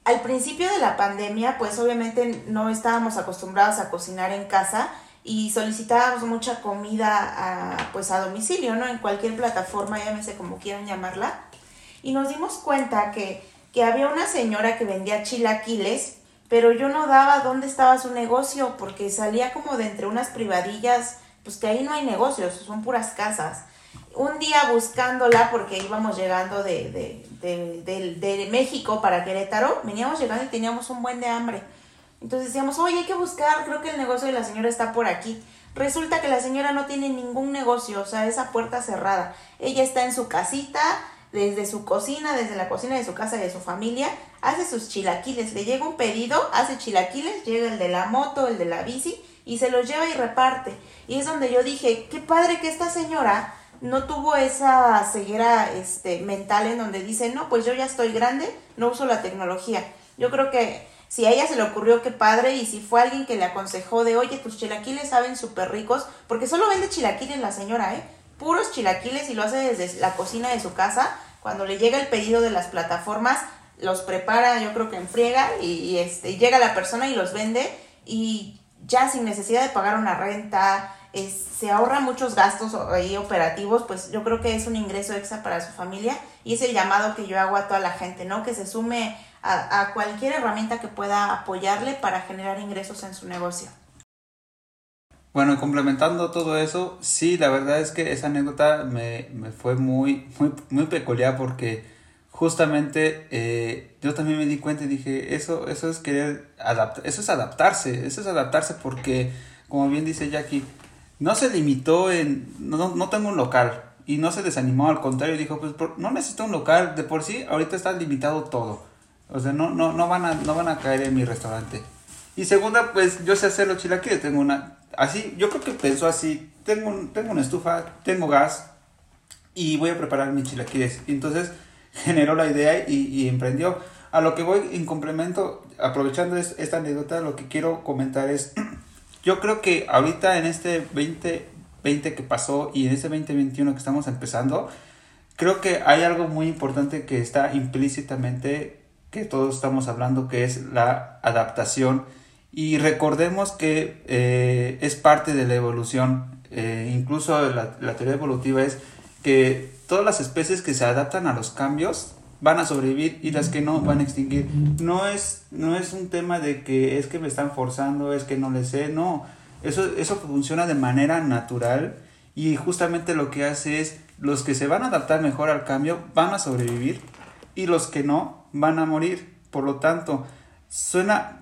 al principio de la pandemia, pues obviamente no estábamos acostumbrados a cocinar en casa y solicitábamos mucha comida a, pues a domicilio, ¿no? En cualquier plataforma, llámese como quieran llamarla. Y nos dimos cuenta que, que había una señora que vendía chilaquiles, pero yo no daba dónde estaba su negocio porque salía como de entre unas privadillas, pues que ahí no hay negocios, son puras casas un día buscándola porque íbamos llegando de, de, de, de, México para Querétaro, veníamos llegando y teníamos un buen de hambre. Entonces decíamos, oye, hay que buscar, creo que el negocio de la señora está por aquí. Resulta que la señora no tiene ningún negocio, o sea, esa puerta cerrada. Ella está en su casita, desde su cocina, desde la cocina de su casa y de su familia, hace sus chilaquiles. Le llega un pedido, hace chilaquiles, llega el de la moto, el de la bici, y se los lleva y reparte. Y es donde yo dije, qué padre que esta señora no tuvo esa ceguera este, mental en donde dice, no, pues yo ya estoy grande, no uso la tecnología. Yo creo que si a ella se le ocurrió, qué padre, y si fue alguien que le aconsejó de, oye, tus chilaquiles saben súper ricos, porque solo vende chilaquiles la señora, ¿eh? Puros chilaquiles y lo hace desde la cocina de su casa. Cuando le llega el pedido de las plataformas, los prepara, yo creo que en friega, y, este, llega la persona y los vende, y ya sin necesidad de pagar una renta, se ahorra muchos gastos ahí operativos, pues yo creo que es un ingreso extra para su familia y es el llamado que yo hago a toda la gente, ¿no? Que se sume a, cualquier herramienta que pueda apoyarle para generar ingresos en su negocio. Bueno, complementando todo eso, sí, la verdad es que esa anécdota me, me fue muy, muy, muy peculiar porque justamente eh, yo también me di cuenta y dije, eso, eso es querer eso es adaptarse, eso es adaptarse porque, como bien dice Jackie, no se limitó en, no, no tengo un local y no se desanimó, al contrario, dijo, pues no necesito un local, de por sí ahorita está limitado todo, o sea, no, no, no, van, a, no van a caer en mi restaurante. Y segunda, pues yo sé hacer los chilaquiles, tengo una, así, yo creo que pensó así, tengo, tengo una estufa, tengo gas y voy a preparar mis chilaquiles. Entonces, generó la idea y, emprendió. A lo que voy en complemento, aprovechando esta anécdota, lo que quiero comentar es, yo creo que ahorita en este 2020 que pasó y en este 2021 que estamos empezando, creo que hay algo muy importante que está implícitamente, que todos estamos hablando, que es la adaptación. Y recordemos que eh, es parte de la evolución, eh, incluso la, la teoría evolutiva es que todas las especies que se adaptan a los cambios van a sobrevivir y las que no van a extinguir. No es, no es un tema de que es que me están forzando, es que no les sé, no. Eso, eso funciona de manera natural y justamente lo que hace es los que se van a adaptar mejor al cambio van a sobrevivir y los que no van a morir. Por lo tanto, suena,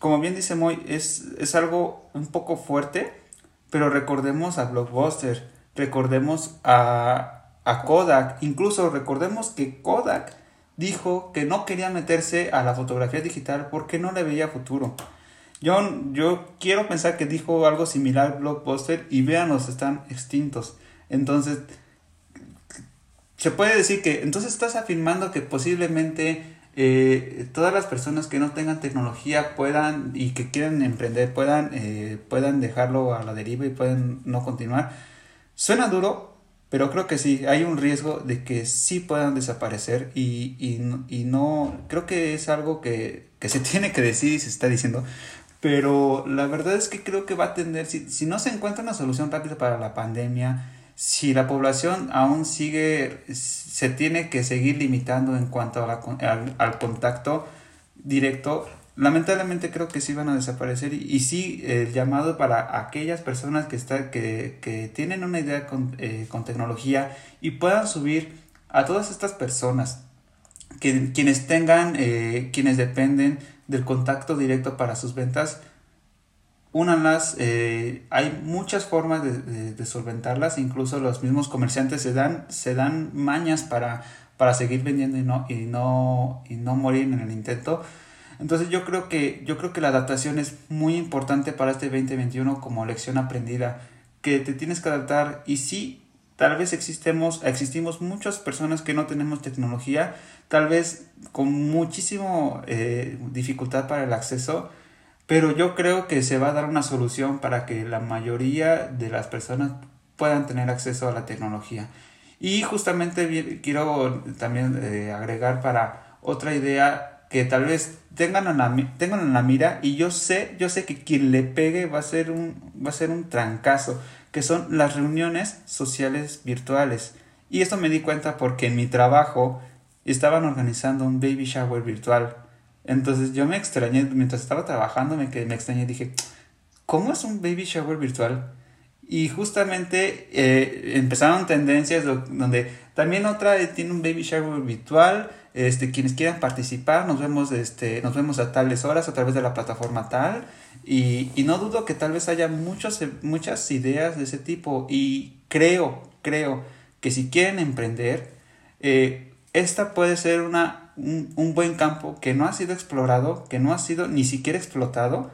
como bien dice Moy, es, es algo un poco fuerte, pero recordemos a Blockbuster, recordemos a, a Kodak. Incluso recordemos que Kodak dijo que no quería meterse a la fotografía digital porque no le veía futuro. Yo, yo quiero pensar que dijo algo similar Blockbuster y véanos, están extintos. Entonces, se puede decir que entonces estás afirmando que posiblemente eh, todas las personas que no tengan tecnología puedan y que quieran emprender puedan, eh, puedan dejarlo a la deriva y pueden no continuar. Suena duro, pero creo que sí, hay un riesgo de que sí puedan desaparecer y, y, no, creo que es algo que, que, se tiene que decir y se está diciendo, pero la verdad es que creo que va a tener, si, si no se encuentra una solución rápida para la pandemia, si la población aún sigue, se tiene que seguir limitando en cuanto a al, al contacto directo, lamentablemente creo que sí van a desaparecer y, sí el llamado para aquellas personas que, está, que, que tienen una idea con, eh, con, tecnología y puedan subir a todas estas personas que, quienes tengan eh, quienes dependen del contacto directo para sus ventas únanlas eh, hay muchas formas de, de, solventarlas incluso los mismos comerciantes se dan se dan mañas para para seguir vendiendo y no y no y no morir en el intento entonces yo creo que, yo creo que la adaptación es muy importante para este 2021 como lección aprendida, que te tienes que adaptar y sí, tal vez existemos, existimos muchas personas que no tenemos tecnología, tal vez con muchísimo eh, dificultad para el acceso, pero yo creo que se va a dar una solución para que la mayoría de las personas puedan tener acceso a la tecnología. Y justamente quiero también eh, agregar para otra idea que tal vez tengan en, la, tengan en la mira y yo sé, yo sé que quien le pegue va a ser un, va a ser un trancazo, que son las reuniones sociales virtuales. Y esto me di cuenta porque en mi trabajo estaban organizando un baby shower virtual. Entonces yo me extrañé, mientras estaba trabajando me, me extrañé dije, ¿cómo es un baby shower virtual? Y justamente eh, empezaron tendencias donde también otra tiene un baby shower virtual, este, quienes quieran participar, nos vemos, este, nos vemos a tales horas a través de la plataforma tal. Y, y no dudo que tal vez haya muchos, muchas ideas de ese tipo. Y creo, creo que si quieren emprender, eh, esta puede ser una, un, un, buen campo que no ha sido explorado, que no ha sido ni siquiera explotado.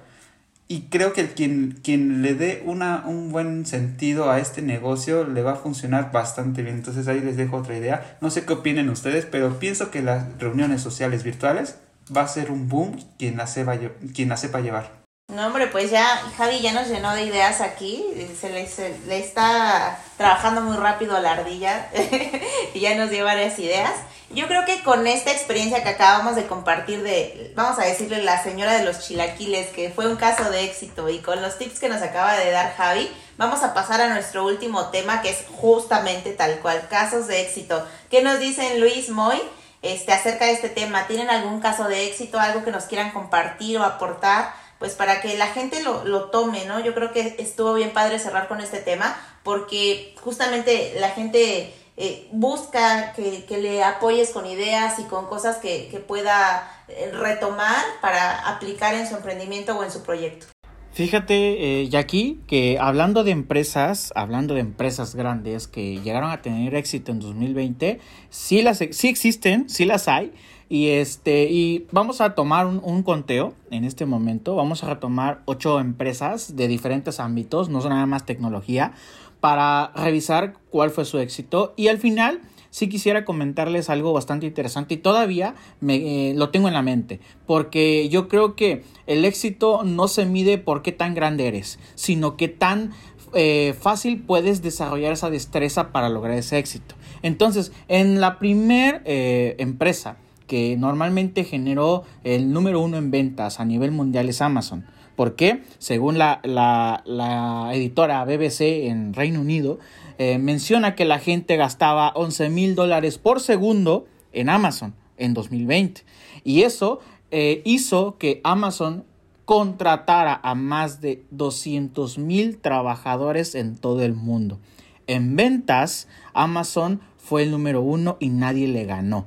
Y creo que quien, quien le dé una, un buen sentido a este negocio le va a funcionar bastante bien. Entonces ahí les dejo otra idea. No sé qué opinen ustedes, pero pienso que las reuniones sociales virtuales va a ser un boom quien la sepa, quien la sepa llevar. No, hombre, pues ya Javi ya nos llenó de ideas aquí. Se le, le está trabajando muy rápido la ardilla y ya nos dio varias ideas. Yo creo que con esta experiencia que acabamos de compartir de, vamos a decirle, la señora de los chilaquiles, que fue un caso de éxito, y con los tips que nos acaba de dar Javi, vamos a pasar a nuestro último tema, que es justamente tal cual, casos de éxito. ¿Qué nos dicen Luis Moy este, acerca de este tema? ¿Tienen algún caso de éxito, algo que nos quieran compartir o aportar? Pues para que la gente lo, lo tome, ¿no? Yo creo que estuvo bien padre cerrar con este tema, porque justamente la gente eh, busca que, le apoyes con ideas y con cosas que, pueda eh, retomar para aplicar en su emprendimiento o en su proyecto. Fíjate, eh, Jackie, que hablando de empresas, hablando de empresas grandes que llegaron a tener éxito en 2020, sí, las, sí existen, sí las hay. Y, este, y vamos a tomar un, un, conteo en este momento. Vamos a retomar ocho empresas de diferentes ámbitos, no son nada más tecnología para revisar cuál fue su éxito y al final sí quisiera comentarles algo bastante interesante y todavía me, eh, lo tengo en la mente, porque yo creo que el éxito no se mide por qué tan grande eres, sino que tan eh, fácil puedes desarrollar esa destreza para lograr ese éxito. Entonces, en la primer eh, empresa que normalmente generó el número uno en ventas a nivel mundial es Amazon. ¿Por qué? Según la, editora BBC en Reino Unido, eh, menciona que la gente gastaba 11 mil dólares por segundo en Amazon en 2020. Y eso eh, hizo que Amazon contratara a más de 200 mil trabajadores en todo el mundo. En ventas, Amazon fue el número uno y nadie le ganó.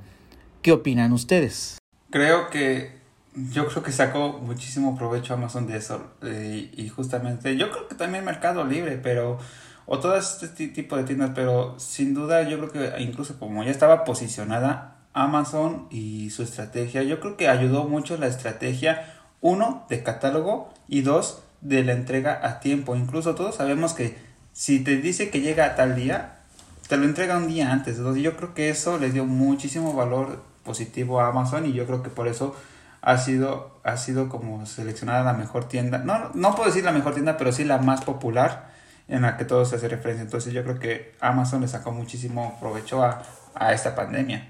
¿Qué opinan ustedes? Creo que yo creo que sacó muchísimo provecho Amazon de eso. Eh, y justamente, yo creo que también Mercado Libre, pero. O todo este tipo de tiendas, pero sin duda yo creo que incluso como ya estaba posicionada Amazon y su estrategia, yo creo que ayudó mucho la estrategia, uno, de catálogo y dos, de la entrega a tiempo. Incluso todos sabemos que si te dice que llega a tal día, te lo entrega un día antes. Entonces yo creo que eso le dio muchísimo valor positivo a Amazon y yo creo que por eso ha sido, ha sido como seleccionada la mejor tienda, no, no puedo decir la mejor tienda, pero sí la más popular en la que todo se hace referencia. Entonces yo creo que Amazon le sacó muchísimo provecho a, a esta pandemia.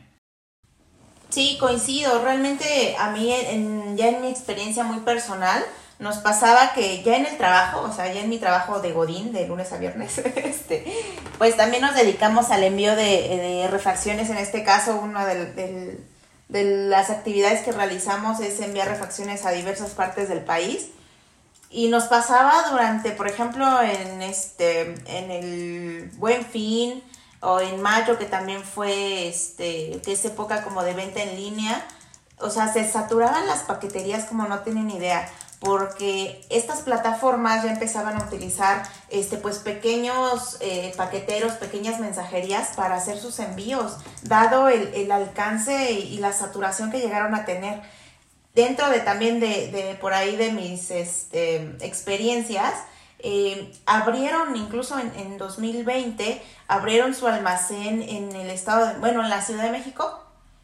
Sí, coincido. Realmente a mí, en, ya en mi experiencia muy personal, nos pasaba que ya en el trabajo, o sea, ya en mi trabajo de Godín, de lunes a viernes, este, pues también nos dedicamos al envío de, de refacciones, en este caso uno del, del de las actividades que realizamos es enviar refacciones a diversas partes del país. Y nos pasaba durante, por ejemplo, en este, en el Buen Fin o en mayo, que también fue este, que es época como de venta en línea. O sea, se saturaban las paqueterías como no tienen idea porque estas plataformas ya empezaban a utilizar este pues pequeños eh, paqueteros, pequeñas mensajerías para hacer sus envíos, dado el, alcance y, la saturación que llegaron a tener. Dentro de también de, por ahí de mis este, experiencias, eh, abrieron incluso en, en 2020, abrieron su almacén en el estado, de, bueno, en la Ciudad de México,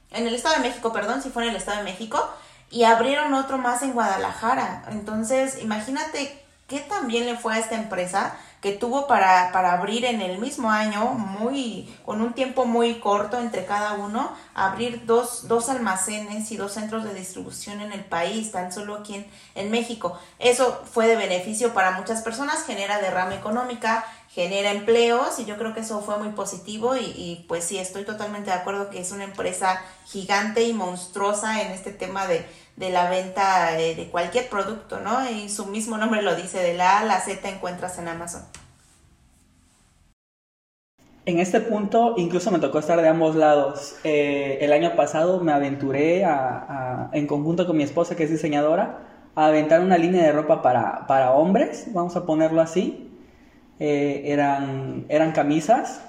en el estado de México, perdón, si fue en el estado de México, y abrieron otro más en Guadalajara. Entonces, imagínate qué también le fue a esta empresa que tuvo para, para abrir en el mismo año, muy, con un tiempo muy corto entre cada uno, abrir dos, dos almacenes y dos centros de distribución en el país, tan solo aquí en, en México. Eso fue de beneficio para muchas personas, genera derrama económica, genera empleos y yo creo que eso fue muy positivo y, pues sí, estoy totalmente de acuerdo que es una empresa gigante y monstruosa en este tema de, de la venta de, cualquier producto, ¿no? Y su mismo nombre lo dice, de la A a la Z encuentras en Amazon. En este punto incluso me tocó estar de ambos lados. Eh, el año pasado me aventuré a, en conjunto con mi esposa, que es diseñadora, a aventar una línea de ropa para, para hombres, vamos a ponerlo así, eh, eran, eran camisas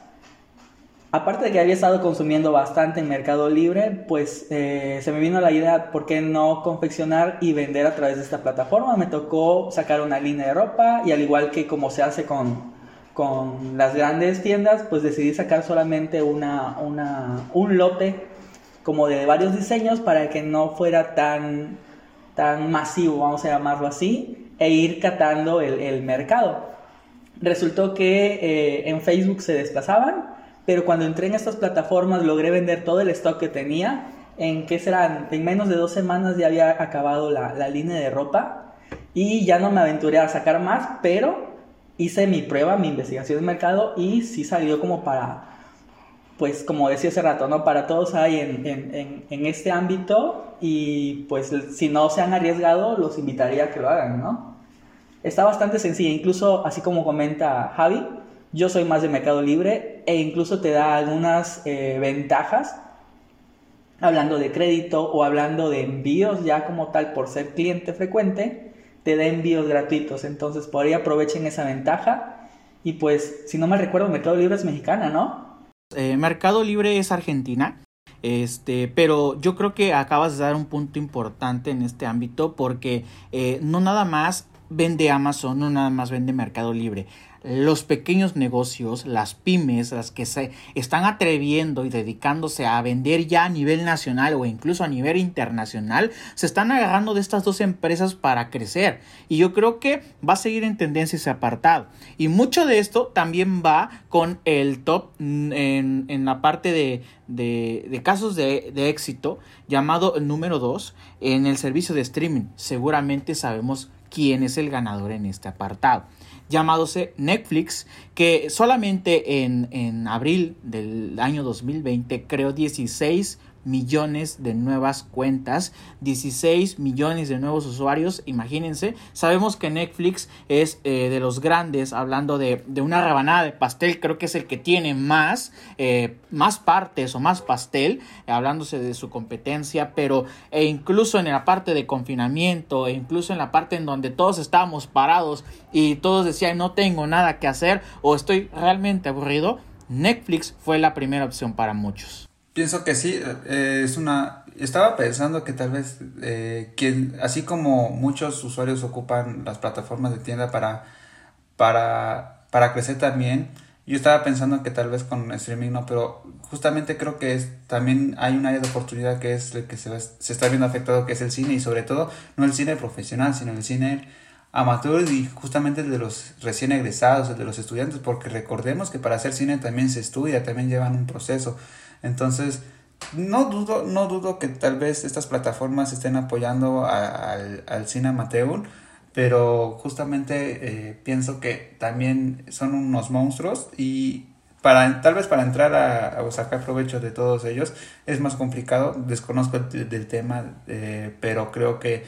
aparte de que había estado consumiendo bastante en Mercado Libre, pues eh, se me vino la idea, ¿por qué no confeccionar y vender a través de esta plataforma? Me tocó sacar una línea de ropa y al igual que como se hace con, con las grandes tiendas, pues decidí sacar solamente una, una, un lote como de varios diseños para que no fuera tan, tan masivo, vamos a llamarlo así, e ir catando el, el mercado. Resultó que eh, en Facebook se desplazaban, pero cuando entré en estas plataformas logré vender todo el stock que tenía. En que serán, en menos de dos semanas ya había acabado la, la línea de ropa y ya no me aventuré a sacar más, pero hice mi prueba, mi investigación de mercado y sí salió como para, pues como decía hace rato, ¿no? Para todos hay en, en, en, este ámbito y pues si no se han arriesgado, los invitaría a que lo hagan, ¿no? Está bastante sencilla, incluso así como comenta Javi, yo soy más de Mercado Libre e incluso te da algunas eh, ventajas hablando de crédito o hablando de envíos ya como tal por ser cliente frecuente, te da envíos gratuitos, entonces por ahí aprovechen esa ventaja y pues si no me recuerdo Mercado Libre es mexicana, ¿no? Eh, Mercado Libre es argentina. Este, pero yo creo que acabas de dar un punto importante en este ámbito porque eh, no nada más vende Amazon, no nada más vende Mercado Libre los pequeños negocios, las pymes, las que se están atreviendo y dedicándose a vender ya a nivel nacional o incluso a nivel internacional, se están agarrando de estas dos empresas para crecer. Y yo creo que va a seguir en tendencia ese apartado. Y mucho de esto también va con el top en, en la parte de, de, de casos de, de, éxito llamado número 2 en el servicio de streaming. Seguramente sabemos quién es el ganador en este apartado llamádose Netflix, que solamente en, en abril del año 2020 creó 16 millones de nuevas cuentas, 16 millones de nuevos usuarios, imagínense. Sabemos que Netflix es eh, de los grandes, hablando de, de, una rebanada de pastel, creo que es el que tiene más, eh, más partes o más pastel, hablándose de su competencia, pero e incluso en la parte de confinamiento, e incluso en la parte en donde todos estábamos parados y todos decían no tengo nada que hacer o estoy realmente aburrido, Netflix fue la primera opción para muchos. Pienso que sí, eh, es una... Estaba pensando que tal vez, eh, quien, así como muchos usuarios ocupan las plataformas de tienda para, para, para crecer también, yo estaba pensando que tal vez con streaming no, pero justamente creo que es, también hay un área de oportunidad que es el que se, se está viendo afectado, que es el cine, y sobre todo no el cine profesional, sino el cine amateur y justamente el de los recién egresados, el de los estudiantes, porque recordemos que para hacer cine también se estudia, también llevan un proceso. Entonces, no dudo, no dudo que tal vez estas plataformas estén apoyando al, al cine amateur, pero justamente eh, pienso que también son unos monstruos y para tal vez para entrar a, a, sacar provecho de todos ellos es más complicado. Desconozco el, del tema eh, pero creo que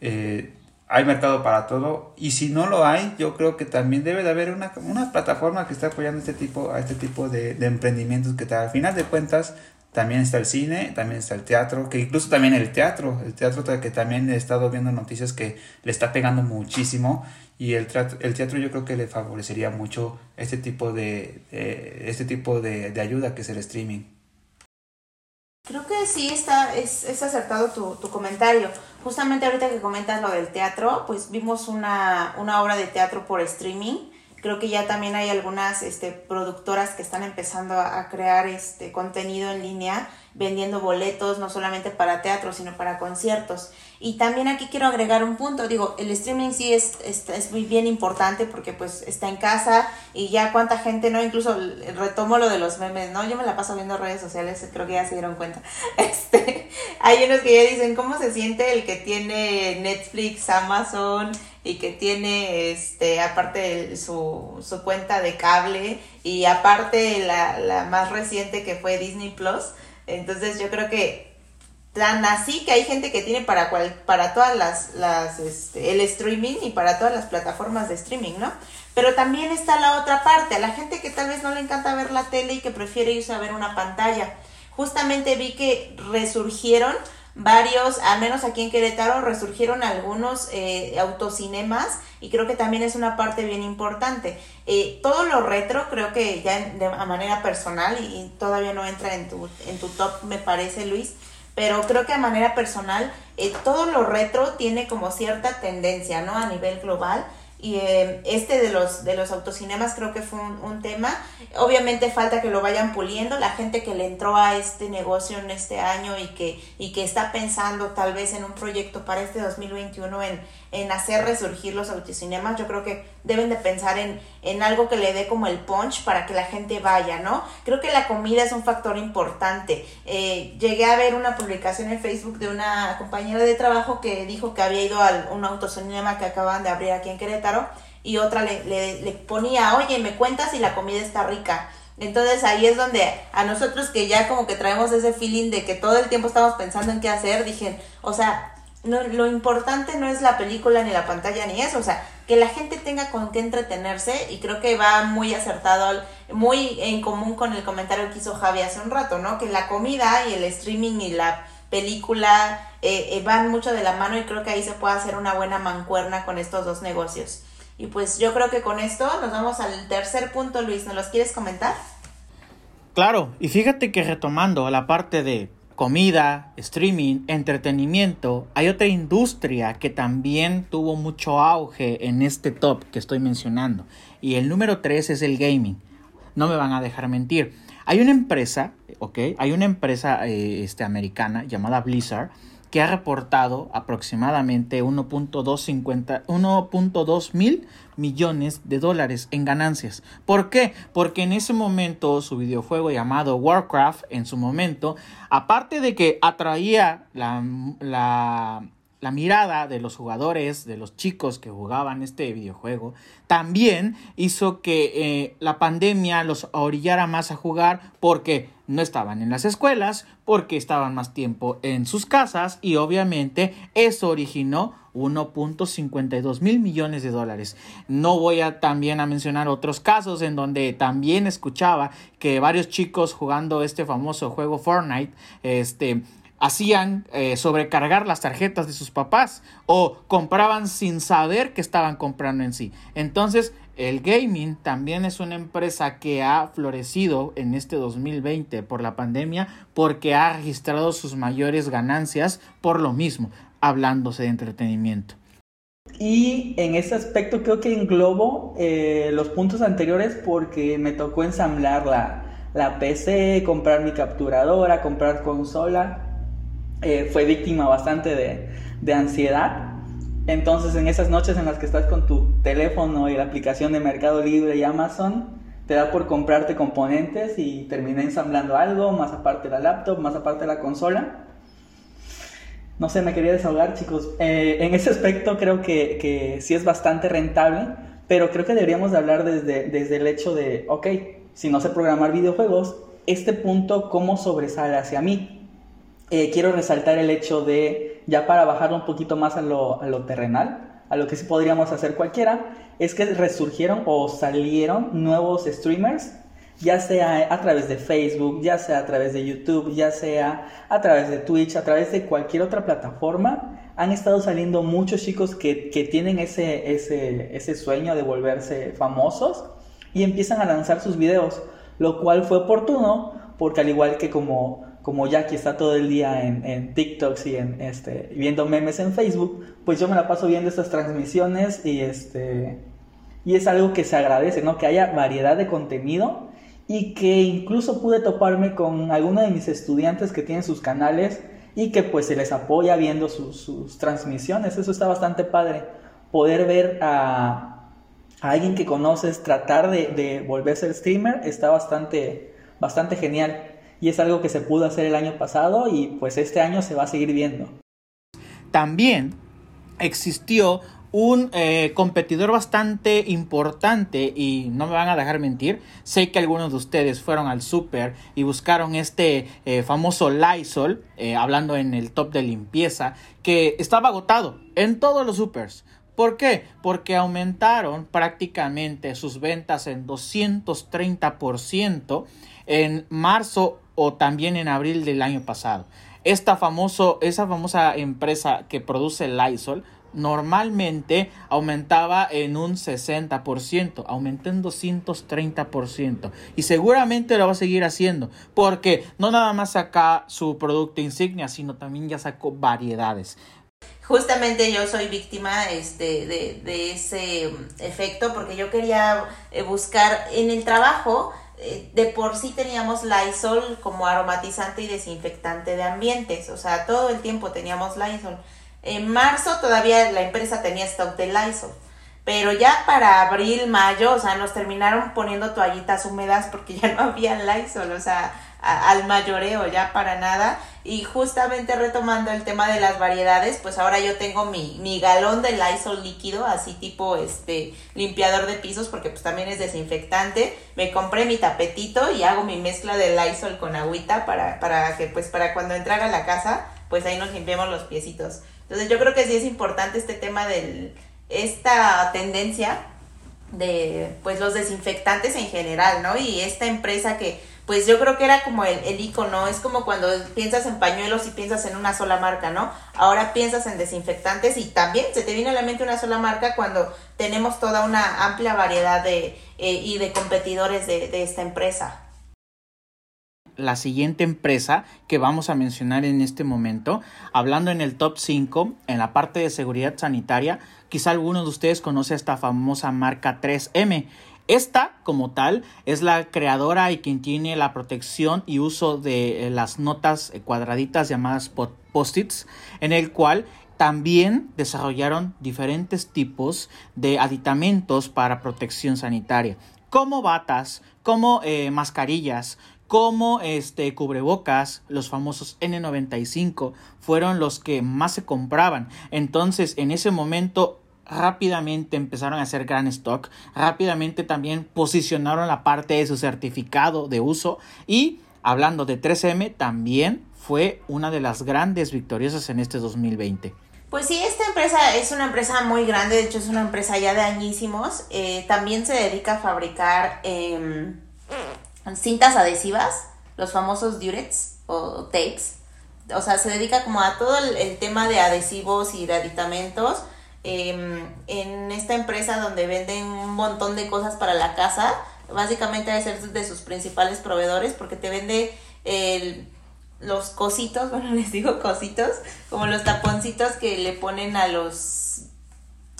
eh, hay mercado para todo y si no lo hay yo creo que también debe de haber una, una plataforma que esté apoyando este tipo a este tipo de, emprendimientos que al final de cuentas también está el cine, también está el teatro, que incluso también el teatro, el teatro que también he estado viendo noticias que le está pegando muchísimo y el teatro, el teatro yo creo que le favorecería mucho este tipo de, de este tipo de, de ayuda que es el streaming. Creo que sí está, es, es acertado tu, tu, comentario. Justamente ahorita que comentas lo del teatro, pues vimos una, una obra de teatro por streaming. Creo que ya también hay algunas este, productoras que están empezando a, crear este contenido en línea vendiendo boletos no solamente para teatro, sino para conciertos. Y también aquí quiero agregar un punto, digo, el streaming sí es, es, es, muy bien importante porque pues está en casa y ya cuánta gente, ¿no? Incluso retomo lo de los memes, ¿no? Yo me la paso viendo redes sociales, creo que ya se dieron cuenta. Este, hay unos que ya dicen, ¿cómo se siente el que tiene Netflix, Amazon y que tiene, este, aparte su, su cuenta de cable y aparte la, la más reciente que fue Disney Plus? Entonces yo creo que tan así que hay gente que tiene para cual, para todas las, las este, el streaming y para todas las plataformas de streaming, ¿no? Pero también está la otra parte, a la gente que tal vez no le encanta ver la tele y que prefiere irse a ver una pantalla. Justamente vi que resurgieron varios, al menos aquí en Querétaro, resurgieron algunos eh, autocinemas y creo que también es una parte bien importante. Eh, todo lo retro, creo que ya de manera personal y, todavía no entra en tu, en tu top, me parece, Luis, pero creo que a manera personal, eh, todo lo retro tiene como cierta tendencia, ¿no? A nivel global. Y eh, este de los de los autocinemas creo que fue un, tema. Obviamente falta que lo vayan puliendo. La gente que le entró a este negocio en este año y que y que está pensando tal vez en un proyecto para este 2021 en en hacer resurgir los autocinemas, yo creo que deben de pensar en, en algo que le dé como el punch para que la gente vaya, ¿no? Creo que la comida es un factor importante. Eh, llegué a ver una publicación en Facebook de una compañera de trabajo que dijo que había ido a un autocinema que acaban de abrir aquí en Querétaro y otra le, le, le ponía, oye, me cuentas si la comida está rica. Entonces ahí es donde a nosotros que ya como que traemos ese feeling de que todo el tiempo estamos pensando en qué hacer, dije, o sea, no, lo importante no es la película ni la pantalla ni eso, o sea, que la gente tenga con qué entretenerse y creo que va muy acertado, muy en común con el comentario que hizo Javi hace un rato, ¿no? Que la comida y el streaming y la película eh, eh, van mucho de la mano y creo que ahí se puede hacer una buena mancuerna con estos dos negocios. Y pues yo creo que con esto nos vamos al tercer punto, Luis, ¿nos los quieres comentar? Claro, y fíjate que retomando la parte de comida, streaming, entretenimiento, hay otra industria que también tuvo mucho auge en este top que estoy mencionando. Y el número 3 es el gaming. No me van a dejar mentir. Hay una empresa, ¿ok? Hay una empresa eh, este, americana llamada Blizzard que ha reportado aproximadamente 1.2 mil millones de dólares en ganancias. ¿Por qué? Porque en ese momento su videojuego llamado Warcraft, en su momento, aparte de que atraía la, la la mirada de los jugadores, de los chicos que jugaban este videojuego, también hizo que eh, la pandemia los orillara más a jugar porque no estaban en las escuelas, porque estaban más tiempo en sus casas y obviamente eso originó 1.52 mil millones de dólares. No voy a también a mencionar otros casos en donde también escuchaba que varios chicos jugando este famoso juego Fortnite, este, hacían eh, sobrecargar las tarjetas de sus papás o compraban sin saber que estaban comprando en sí. Entonces, el gaming también es una empresa que ha florecido en este 2020 por la pandemia porque ha registrado sus mayores ganancias por lo mismo, hablándose de entretenimiento. Y en ese aspecto creo que englobo eh, los puntos anteriores porque me tocó ensamblar la, la PC, comprar mi capturadora, comprar consola eh, fue víctima bastante de, ansiedad. Entonces en esas noches en las que estás con tu teléfono y la aplicación de Mercado Libre y Amazon, te da por comprarte componentes y terminé ensamblando algo, más aparte la laptop, más aparte la consola. No sé, me quería desahogar chicos. Eh, en ese aspecto creo que, que, sí es bastante rentable, pero creo que deberíamos de hablar desde, desde el hecho de, ok, si no sé programar videojuegos, este punto cómo sobresale hacia mí eh, quiero resaltar el hecho de, ya para bajar un poquito más a lo, a lo terrenal, a lo que sí podríamos hacer cualquiera, es que resurgieron o salieron nuevos streamers, ya sea a través de Facebook, ya sea a través de YouTube, ya sea a través de Twitch, a través de cualquier otra plataforma. Han estado saliendo muchos chicos que, que tienen ese, ese, ese sueño de volverse famosos y empiezan a lanzar sus videos, lo cual fue oportuno porque al igual que como como Jackie está todo el día en, en TikToks y en este viendo memes en Facebook, pues yo me la paso viendo estas transmisiones y este y es algo que se agradece, ¿no? Que haya variedad de contenido y que incluso pude toparme con alguno de mis estudiantes que tienen sus canales y que pues se les apoya viendo sus, transmisiones. Eso está bastante padre. Poder ver a, alguien que conoces tratar de, de volverse streamer está bastante, bastante genial y es algo que se pudo hacer el año pasado y pues este año se va a seguir viendo. También existió un eh, competidor bastante importante y no me van a dejar mentir, sé que algunos de ustedes fueron al super y buscaron este eh, famoso Lysol, eh, hablando en el top de limpieza, que estaba agotado en todos los supers. ¿Por qué? Porque aumentaron prácticamente sus ventas en 230% en marzo o también en abril del año pasado. esta famoso, esa famosa empresa que produce Lysol normalmente aumentaba en un 60%, aumentó en 230% y seguramente lo va a seguir haciendo porque no nada más saca su producto insignia, sino también ya sacó variedades. Justamente yo soy víctima este, de, de ese efecto porque yo quería eh, buscar en el trabajo, de por sí teníamos Lysol como aromatizante y desinfectante de ambientes, o sea, todo el tiempo teníamos Lysol en marzo todavía la empresa tenía stock de Lysol. Pero ya para abril, mayo, o sea, nos terminaron poniendo toallitas húmedas porque ya no había Lysol, o sea, al mayoreo, ya para nada. Y justamente retomando el tema de las variedades, pues ahora yo tengo mi, mi galón de Lysol líquido, así tipo este limpiador de pisos, porque pues también es desinfectante. Me compré mi tapetito y hago mi mezcla de Lysol con agüita para, para que pues para cuando entrar a la casa, pues ahí nos limpiemos los piecitos. Entonces yo creo que sí es importante este tema de esta tendencia de pues los desinfectantes en general, ¿no? Y esta empresa que pues yo creo que era como el, el icono, es como cuando piensas en pañuelos y piensas en una sola marca, ¿no? Ahora piensas en desinfectantes y también se te viene a la mente una sola marca cuando tenemos toda una amplia variedad de eh, y de competidores de, de esta empresa la siguiente empresa que vamos a mencionar en este momento, hablando en el top 5, en la parte de seguridad sanitaria, quizá alguno de ustedes conoce esta famosa marca 3M. Esta, como tal, es la creadora y quien tiene la protección y uso de eh, las notas eh, cuadraditas llamadas post-its, en el cual también desarrollaron diferentes tipos de aditamentos para protección sanitaria, como batas, como eh, mascarillas, como este cubrebocas, los famosos N95, fueron los que más se compraban. Entonces, en ese momento rápidamente empezaron a hacer gran stock, rápidamente también posicionaron la parte de su certificado de uso y hablando de 3M también fue una de las grandes victoriosas en este 2020. Pues sí, esta empresa es una empresa muy grande, de hecho es una empresa ya de añísimos, eh, también se dedica a fabricar... Eh, cintas adhesivas, los famosos durets o tapes. O sea, se dedica como a todo el, tema de adhesivos y de aditamentos. Em, en esta empresa donde venden un montón de cosas para la casa, básicamente debe ser de sus principales proveedores porque te vende los cositos, bueno, les digo cositos, como los taponcitos que le ponen a los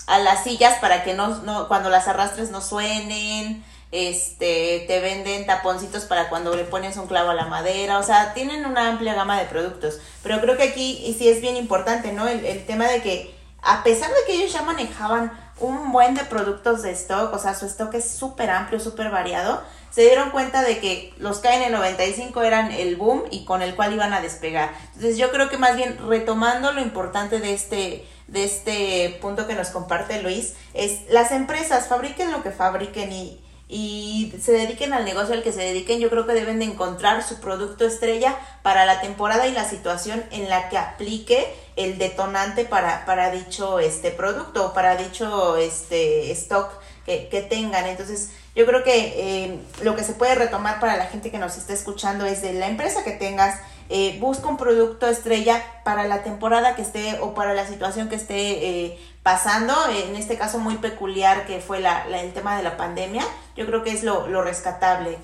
a las sillas para que no, no cuando las arrastres no suenen, este, te venden taponcitos para cuando le pones un clavo a la madera, o sea, tienen una amplia gama de productos, pero creo que aquí y sí es bien importante, ¿no? El tema de que a pesar de que ellos ya manejaban un buen de productos de stock, o sea, su stock es súper amplio, súper variado, se dieron cuenta de que los KN95 eran el boom y con el cual iban a despegar. Entonces yo creo que más bien retomando lo importante de este, de este punto que nos comparte Luis, es las empresas fabriquen lo que fabriquen y y se dediquen al negocio al que se dediquen, yo creo que deben de encontrar su producto estrella para la temporada y la situación en la que aplique el detonante para, para dicho este producto o para dicho este stock que, que tengan. Entonces, yo creo que eh, lo que se puede retomar para la gente que nos está escuchando es de la empresa que tengas, eh, busca un producto estrella para la temporada que esté o para la situación que esté eh, pasando, en este caso muy peculiar que fue el tema de la pandemia, yo creo que es lo, lo rescatable.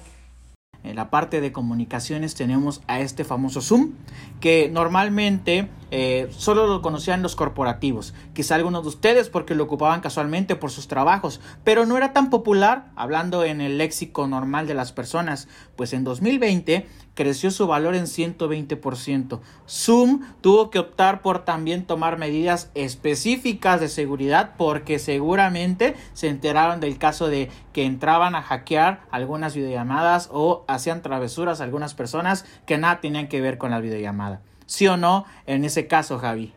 En la parte de comunicaciones tenemos a este famoso Zoom, que normalmente eh, solo lo conocían los corporativos, quizá algunos de ustedes porque lo ocupaban casualmente por sus trabajos, pero no era tan popular hablando en el léxico normal de las personas, pues en 2020 creció su valor en 120%. Zoom tuvo que optar por también tomar medidas específicas de seguridad porque seguramente se enteraron del caso de que entraban a hackear algunas videollamadas o hacían travesuras a algunas personas que nada tenían que ver con la videollamada. ¿Sí o no en ese caso, Javi?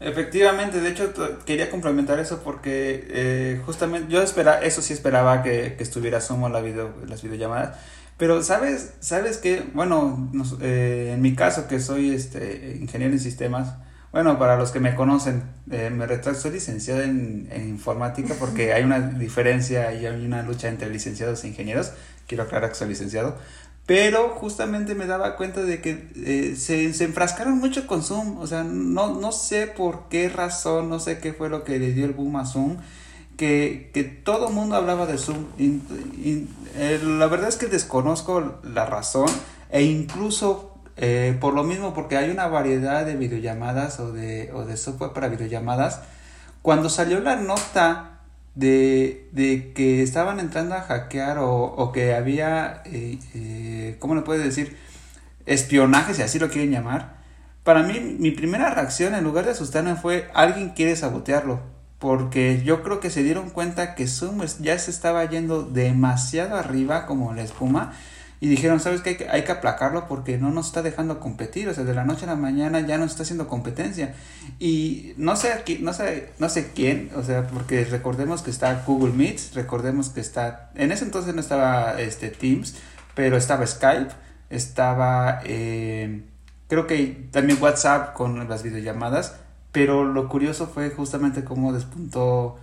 Efectivamente, de hecho quería complementar eso porque eh, justamente yo esperaba, eso sí esperaba que, estuviera Zoom la video, las videollamadas, pero sabes, sabes que, bueno, eh, en mi caso que soy este ingeniero en sistemas, bueno, para los que me conocen, eh, me retracto, soy licenciado en, en, informática porque hay una diferencia y hay una lucha entre licenciados e ingenieros, quiero aclarar que soy licenciado, pero justamente me daba cuenta de que eh, se, se, enfrascaron mucho con Zoom, o sea, no, no sé por qué razón, no sé qué fue lo que le dio el boom a Zoom, que, que todo el mundo hablaba de Zoom. Eh, la verdad es que desconozco la razón e incluso eh, por lo mismo, porque hay una variedad de videollamadas o de, o de software para videollamadas, cuando salió la nota de, de que estaban entrando a hackear o, o que había, eh, eh, ¿cómo le puedes decir? Espionaje, si así lo quieren llamar. Para mí, mi primera reacción, en lugar de asustarme, fue alguien quiere sabotearlo. Porque yo creo que se dieron cuenta que Zoom ya se estaba yendo demasiado arriba como la espuma y dijeron, ¿sabes qué? Hay que, hay que aplacarlo porque no nos está dejando competir, o sea, de la noche a la mañana ya no está haciendo competencia. Y no sé, aquí, no sé, no sé quién, o sea, porque recordemos que está Google Meet, recordemos que está, en ese entonces no estaba este Teams, pero estaba Skype, estaba, eh, creo que también WhatsApp con las videollamadas, pero lo curioso fue justamente cómo despuntó.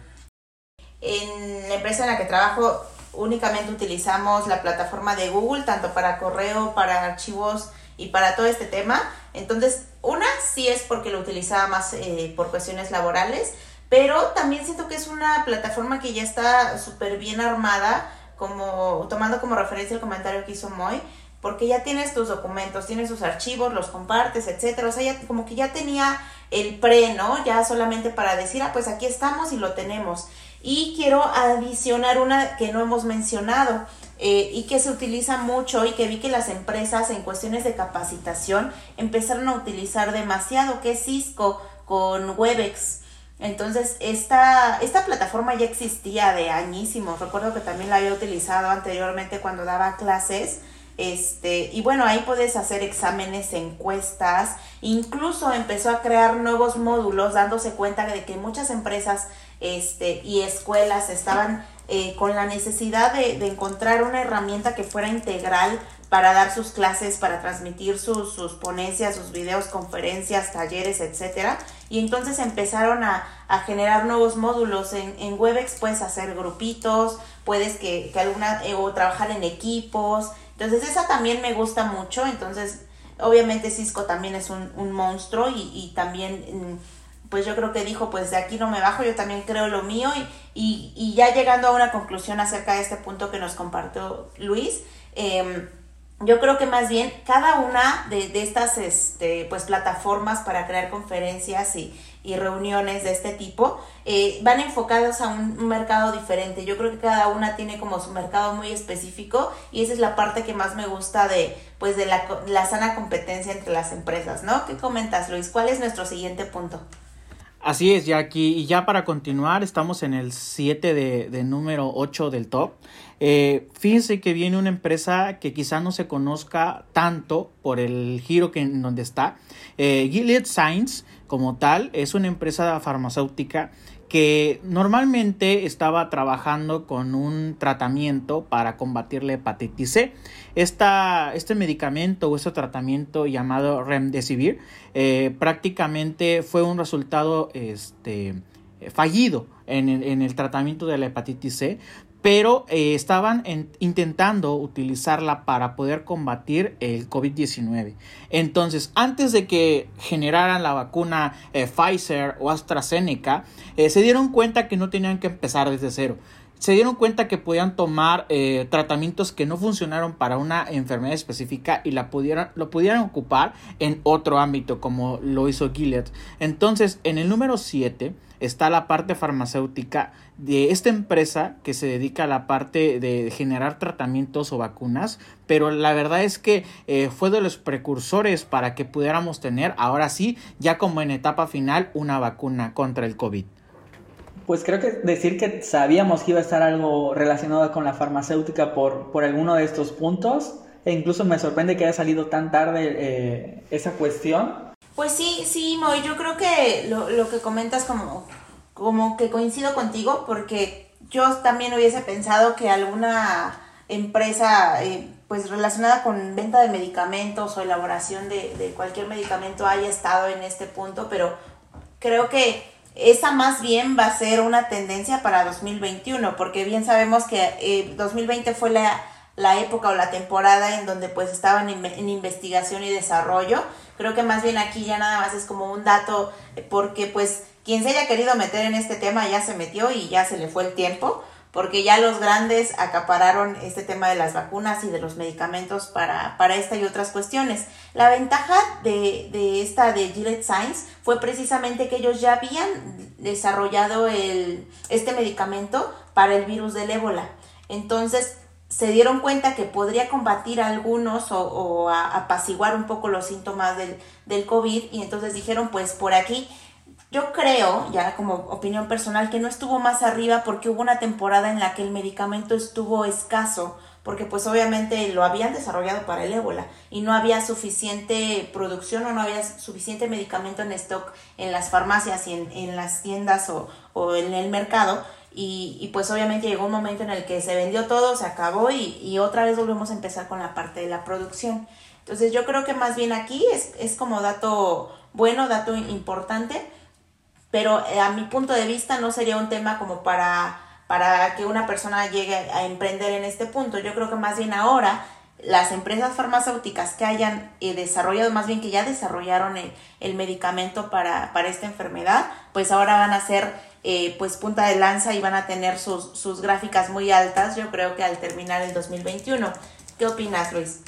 En la empresa en la que trabajo únicamente utilizamos la plataforma de Google, tanto para correo, para archivos y para todo este tema. Entonces, una sí es porque lo utilizaba más eh, por cuestiones laborales, pero también siento que es una plataforma que ya está súper bien armada, como tomando como referencia el comentario que hizo Moy, porque ya tienes tus documentos, tienes tus archivos, los compartes, etcétera. O sea, ya, como que ya tenía el pre, ¿no? Ya solamente para decir, ah, pues aquí estamos y lo tenemos. Y quiero adicionar una que no hemos mencionado eh, y que se utiliza mucho y que vi que las empresas en cuestiones de capacitación empezaron a utilizar demasiado, que es Cisco con Webex. Entonces, esta, esta plataforma ya existía de añísimos. Recuerdo que también la había utilizado anteriormente cuando daba clases. Este, y bueno, ahí puedes hacer exámenes, encuestas, incluso empezó a crear nuevos módulos dándose cuenta de que muchas empresas este, y escuelas estaban eh, con la necesidad de, de, encontrar una herramienta que fuera integral para dar sus clases, para transmitir sus, sus ponencias, sus videos, conferencias, talleres, etcétera. Y entonces empezaron a, a generar nuevos módulos. En, en, Webex puedes hacer grupitos, puedes que, que alguna, eh, o trabajar en equipos. Entonces esa también me gusta mucho. Entonces, obviamente Cisco también es un, un monstruo y, y también mm, pues yo creo que dijo, pues de aquí no me bajo, yo también creo lo mío y, y, ya llegando a una conclusión acerca de este punto que nos compartió Luis, eh, yo creo que más bien cada una de, de, estas este, pues, plataformas para crear conferencias y, y reuniones de este tipo eh, van enfocadas a un mercado diferente. Yo creo que cada una tiene como su mercado muy específico y esa es la parte que más me gusta de pues de la, la sana competencia entre las empresas, ¿no? ¿Qué comentas, Luis? ¿Cuál es nuestro siguiente punto? Así es, Jackie. Y ya para continuar, estamos en el 7 de, de, número 8 del top. Eh, fíjense que viene una empresa que quizá no se conozca tanto por el giro que en donde está. Eh, Gilead Science, como tal, es una empresa farmacéutica que normalmente estaba trabajando con un tratamiento para combatir la hepatitis C. Esta, este medicamento o este tratamiento llamado Remdesivir eh, prácticamente fue un resultado este, fallido en el, en el, tratamiento de la hepatitis C pero eh, estaban en, intentando utilizarla para poder combatir el COVID-19. Entonces, antes de que generaran la vacuna eh, Pfizer o AstraZeneca, eh, se dieron cuenta que no tenían que empezar desde cero. Se dieron cuenta que podían tomar tratamientos que no funcionaron para una enfermedad específica y la pudieran, lo pudieran ocupar en otro ámbito, como lo hizo Gilead. Entonces, en el número 7 está la parte farmacéutica de esta empresa que se dedica a la parte de generar tratamientos o vacunas, pero la verdad es que eh, fue de los precursores para que pudiéramos tener, ahora sí, ya como en etapa final, una vacuna contra el COVID. Pues creo que decir que sabíamos que iba a estar algo relacionado con la farmacéutica por, por alguno de estos puntos, e incluso me sorprende que haya salido tan tarde eh, esa cuestión, pues sí, sí, Moy, yo creo que lo, lo que comentas como, como que coincido contigo, porque yo también hubiese pensado que alguna empresa eh, pues relacionada con venta de medicamentos o elaboración de, de, cualquier medicamento haya estado en este punto, pero creo que esa más bien va a ser una tendencia para 2021, porque bien sabemos que eh, 2020 fue la la época o la temporada en donde pues estaban en, investigación y desarrollo. Creo que más bien aquí ya nada más es como un dato porque pues quien se haya querido meter en este tema ya se metió y ya se le fue el tiempo porque ya los grandes acapararon este tema de las vacunas y de los medicamentos para, para esta y otras cuestiones. La ventaja de, de esta de Gillette Science fue precisamente que ellos ya habían desarrollado el, este medicamento para el virus del ébola. Entonces, se dieron cuenta que podría combatir algunos o, o apaciguar un poco los síntomas del, del COVID y entonces dijeron, pues por aquí yo creo, ya como opinión personal, que no estuvo más arriba porque hubo una temporada en la que el medicamento estuvo escaso, porque pues obviamente lo habían desarrollado para el ébola y no había suficiente producción o no había suficiente medicamento en stock en las farmacias y en, las tiendas o, o, en el mercado. Y, y, pues obviamente llegó un momento en el que se vendió todo, se acabó y, y otra vez volvemos a empezar con la parte de la producción. Entonces yo creo que más bien aquí es, es como dato bueno, dato importante pero eh, a mi punto de vista no sería un tema como para, para que una persona llegue a emprender en este punto. Yo creo que más bien ahora las empresas farmacéuticas que hayan eh, desarrollado, más bien que ya desarrollaron el, medicamento para, para, esta enfermedad, pues ahora van a ser eh, pues punta de lanza y van a tener sus, sus gráficas muy altas, yo creo que al terminar el 2021. ¿Qué opinas, Luis?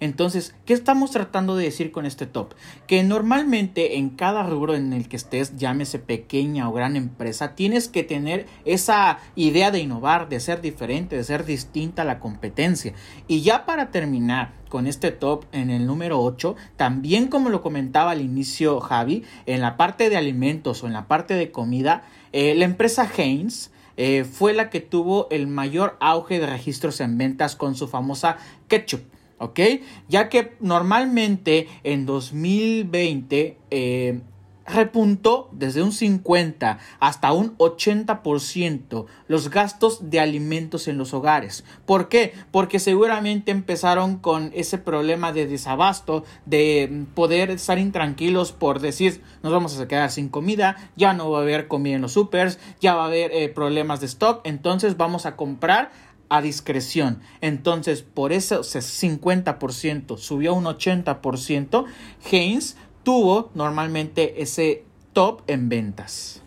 Entonces, ¿qué estamos tratando de decir con este top? Que normalmente en cada rubro en el que estés, llámese pequeña o gran empresa, tienes que tener esa idea de innovar, de ser diferente, de ser distinta a la competencia. Y ya para terminar, con este top en el número 8, también como lo comentaba al inicio Javi, en la parte de alimentos o en la parte de comida, eh, la empresa Heinz eh, fue la que tuvo el mayor auge de registros en ventas con su famosa ketchup. ¿ok? Ya que normalmente en 2020 eh, repuntó desde un 50 hasta un 80% los gastos de alimentos en los hogares. ¿Por qué? Porque seguramente empezaron con ese problema de desabasto, de poder estar intranquilos por decir nos vamos a quedar sin comida, ya no va a haber comida en los supers, ya va a haber eh, problemas de stock, entonces vamos a comprar a discreción. Entonces, por ese 50% subió un 80%, Heinz tuvo normalmente ese top en ventas.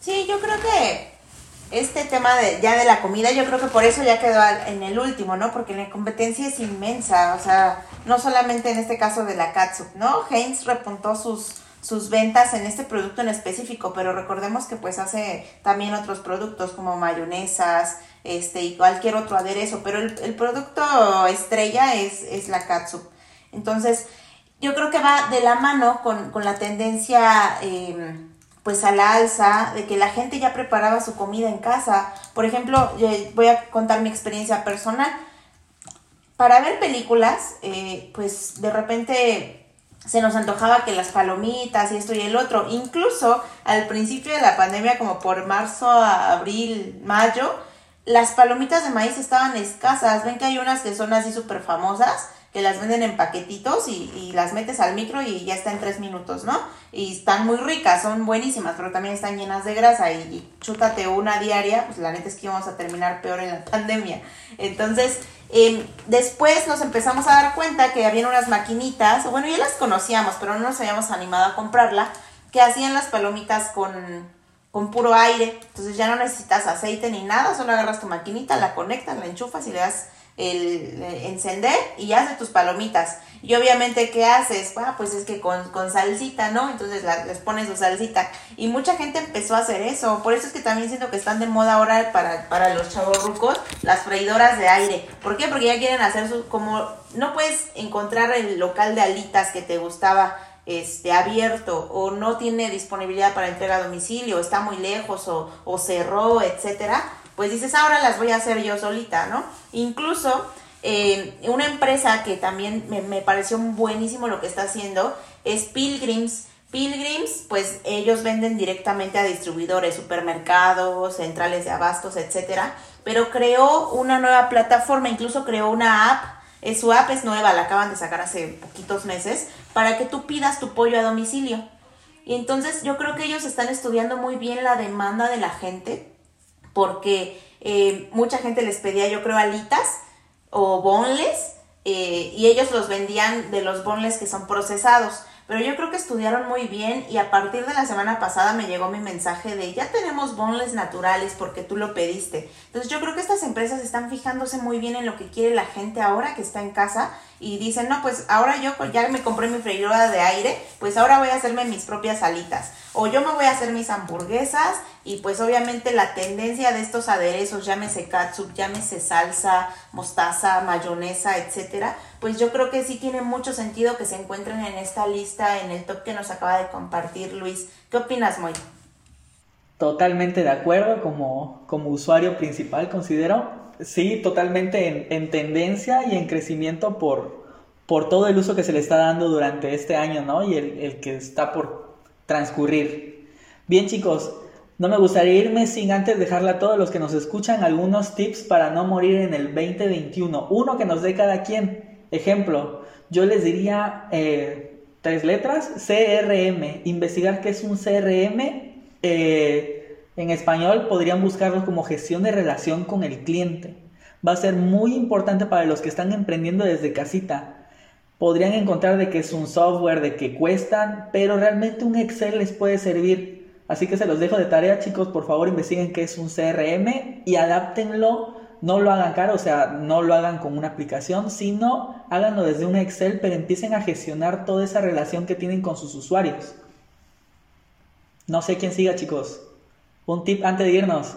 Sí, yo creo que este tema de ya de la comida, yo creo que por eso ya quedó en el último, ¿no? Porque la competencia es inmensa, o sea, no solamente en este caso de la catsup, ¿no? Heinz repuntó sus sus ventas en este producto en específico, pero recordemos que pues hace también otros productos como mayonesas, este y cualquier otro aderezo, pero el, producto estrella es, es la catsup. Entonces, yo creo que va de la mano con, la tendencia em, pues a la alza de que la gente ya preparaba su comida en casa. Por ejemplo, voy a contar mi experiencia personal. Para ver películas, eh, pues de repente se nos antojaba que las palomitas y esto y el otro. Incluso al principio de la pandemia, como por marzo, abril, mayo, las palomitas de maíz estaban escasas. Ven que hay unas que son así súper famosas, que las venden en paquetitos y, y, las metes al micro y ya está en tres minutos, ¿no? Y están muy ricas, son buenísimas, pero también están llenas de grasa y, y chútate una diaria, pues la neta es que íbamos a terminar peor en la pandemia. Entonces, eh, después nos empezamos a dar cuenta que había unas maquinitas, bueno, ya las conocíamos, pero no nos habíamos animado a comprarla, que hacían las palomitas con con puro aire. Entonces ya no necesitas aceite ni nada, solo agarras tu maquinita, la conectas, la enchufas y le das el, encender y haces tus palomitas. Y obviamente, ¿qué haces? Ah, pues es que con, con salsita, ¿no? Entonces les pones su salsita. Y mucha gente empezó a hacer eso. Por eso es que también siento que están de moda ahora para, para los chavos rucos las freidoras de aire. ¿Por qué? Porque ya quieren hacer su... Como no puedes encontrar el local de alitas que te gustaba este, abierto o no tiene disponibilidad para entrega a domicilio, está muy lejos o, o cerró, etcétera, pues dices, ahora las voy a hacer yo solita, ¿no? Incluso eh, una empresa que también me, pareció buenísimo lo que está haciendo es Pilgrims. Pilgrims, pues ellos venden directamente a distribuidores, supermercados, centrales de abastos, etcétera, pero creó una nueva plataforma, incluso creó una app su app es nueva, la acaban de sacar hace poquitos meses, para que tú pidas tu pollo a domicilio. Y entonces yo creo que ellos están estudiando muy bien la demanda de la gente, porque eh, mucha gente les pedía, yo creo, alitas, o boneless eh, y ellos los vendían de los boneless que son procesados. Pero yo creo que estudiaron muy bien y a partir de la semana pasada me llegó mi mensaje de ya tenemos boneless naturales porque tú lo pediste. Entonces yo creo que estas empresas están fijándose muy bien en lo que quiere la gente ahora que está en casa y dicen, no, pues ahora yo ya me compré mi freidora de aire, pues ahora voy a hacerme mis propias alitas. O yo me voy a hacer mis hamburguesas y pues obviamente la tendencia de estos aderezos, llámese katsup, llámese salsa, mostaza, mayonesa, etcétera, pues yo creo que sí tiene mucho sentido que se encuentren en esta lista, en el top que nos acaba de compartir Luis. ¿Qué opinas, Moy? Totalmente de acuerdo, como, como usuario principal considero, sí, totalmente en, tendencia y en crecimiento por, por todo el uso que se le está dando durante este año, ¿no? Y el, el que está por transcurrir. Bien chicos, no me gustaría irme sin antes dejarle a todos los que nos escuchan algunos tips para no morir en el 2021. Uno que nos dé cada quien. Ejemplo, yo les diría eh, tres letras, CRM, investigar qué es un CRM. Eh, en español podrían buscarlo como gestión de relación con el cliente. Va a ser muy importante para los que están emprendiendo desde casita. Podrían encontrar de que es un software, de que cuestan, pero realmente un Excel les puede servir Así que se los dejo de tarea, chicos. Por favor, investiguen qué es un CRM y adáptenlo. No lo hagan caro, o sea, no lo hagan con una aplicación, sino háganlo desde un Excel, pero empiecen a gestionar toda esa relación que tienen con sus usuarios. No sé quién siga, chicos. Un tip antes de irnos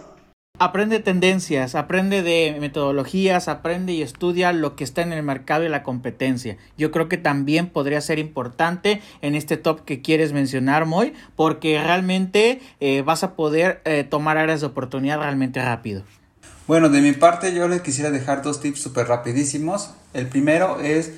aprende tendencias, aprende de metodologías, aprende y estudia lo que está en el mercado y la competencia. Yo creo que también podría ser importante en este top que quieres mencionar, Moy, porque realmente eh, vas a poder eh, tomar áreas de oportunidad realmente rápido. Bueno, de mi parte yo les quisiera dejar dos tips súper rapidísimos. El primero es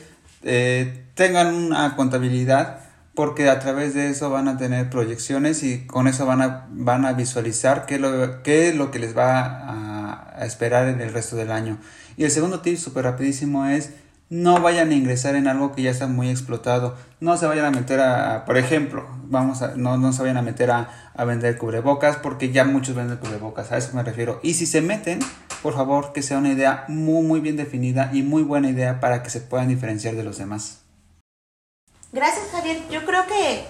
eh, tengan una contabilidad porque a través de eso van a tener proyecciones y con eso van a, van a visualizar qué, lo, qué es lo que les va a, esperar en el resto del año. Y el segundo tip súper rapidísimo es no vayan a ingresar en algo que ya está muy explotado. No se vayan a meter a, por ejemplo, vamos a, no, no se vayan a meter a, a vender cubrebocas porque ya muchos venden cubrebocas, a eso me refiero. Y si se meten, por favor, que sea una idea muy, muy bien definida y muy buena idea para que se puedan diferenciar de los demás. Gracias, Javier. Yo creo que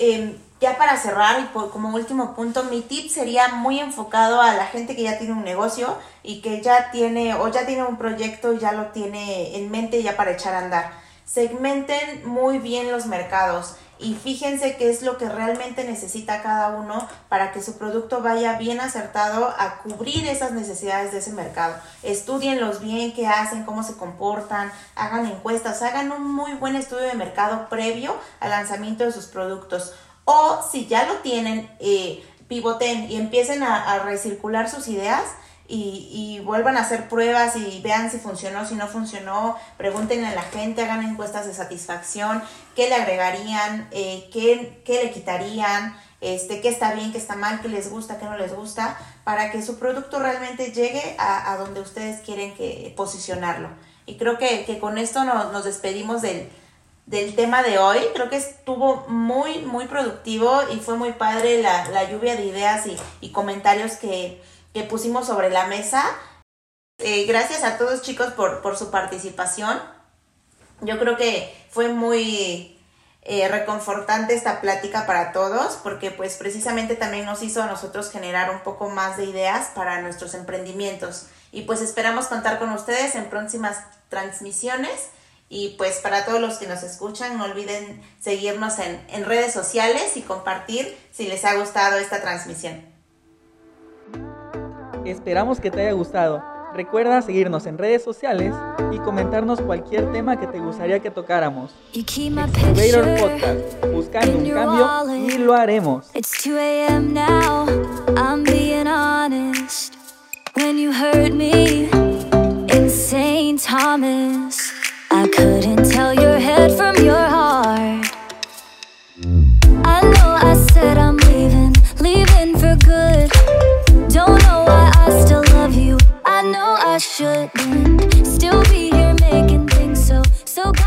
em, ya para cerrar y como último punto, mi tip sería muy enfocado a la gente que ya tiene un negocio y que ya tiene o ya tiene un proyecto y ya lo tiene en mente ya para echar a andar. Segmenten muy bien los mercados y fíjense qué es lo que realmente necesita cada uno para que su producto vaya bien acertado a cubrir esas necesidades de ese mercado. Estudienlos bien, qué hacen, cómo se comportan, hagan encuestas, hagan un muy buen estudio de mercado previo al lanzamiento de sus productos. O si ya lo tienen, eh, pivoten y empiecen a recircular sus ideas y, y, vuelvan a hacer pruebas y vean si funcionó, si no funcionó, pregunten a la gente, hagan encuestas de satisfacción, qué le agregarían, eh, qué, qué, le quitarían, este, qué está bien, qué está mal, qué les gusta, qué no les gusta, para que su producto realmente llegue a, a donde ustedes quieren que, posicionarlo. Y creo que, que con esto nos, nos despedimos del, del tema de hoy. Creo que estuvo muy, muy productivo y fue muy padre la, la lluvia de ideas y, y comentarios que que pusimos sobre la mesa. Eh, gracias a todos chicos por, por, su participación. Yo creo que fue muy eh, reconfortante esta plática para todos porque pues precisamente también nos hizo a nosotros generar un poco más de ideas para nuestros emprendimientos. Y pues esperamos contar con ustedes en próximas transmisiones. Y pues para todos los que nos escuchan, no olviden seguirnos en, en redes sociales y compartir si les ha gustado esta transmisión. Esperamos que te haya gustado. Recuerda seguirnos en redes sociales y comentarnos cualquier tema que te gustaría que tocáramos. Excavator Podcast, buscando un cambio y lo haremos. It's 2 a.m. now, I'm being honest. When you hurt me, insane Thomas, I couldn't tell your I shouldn't still be here making things so, so good.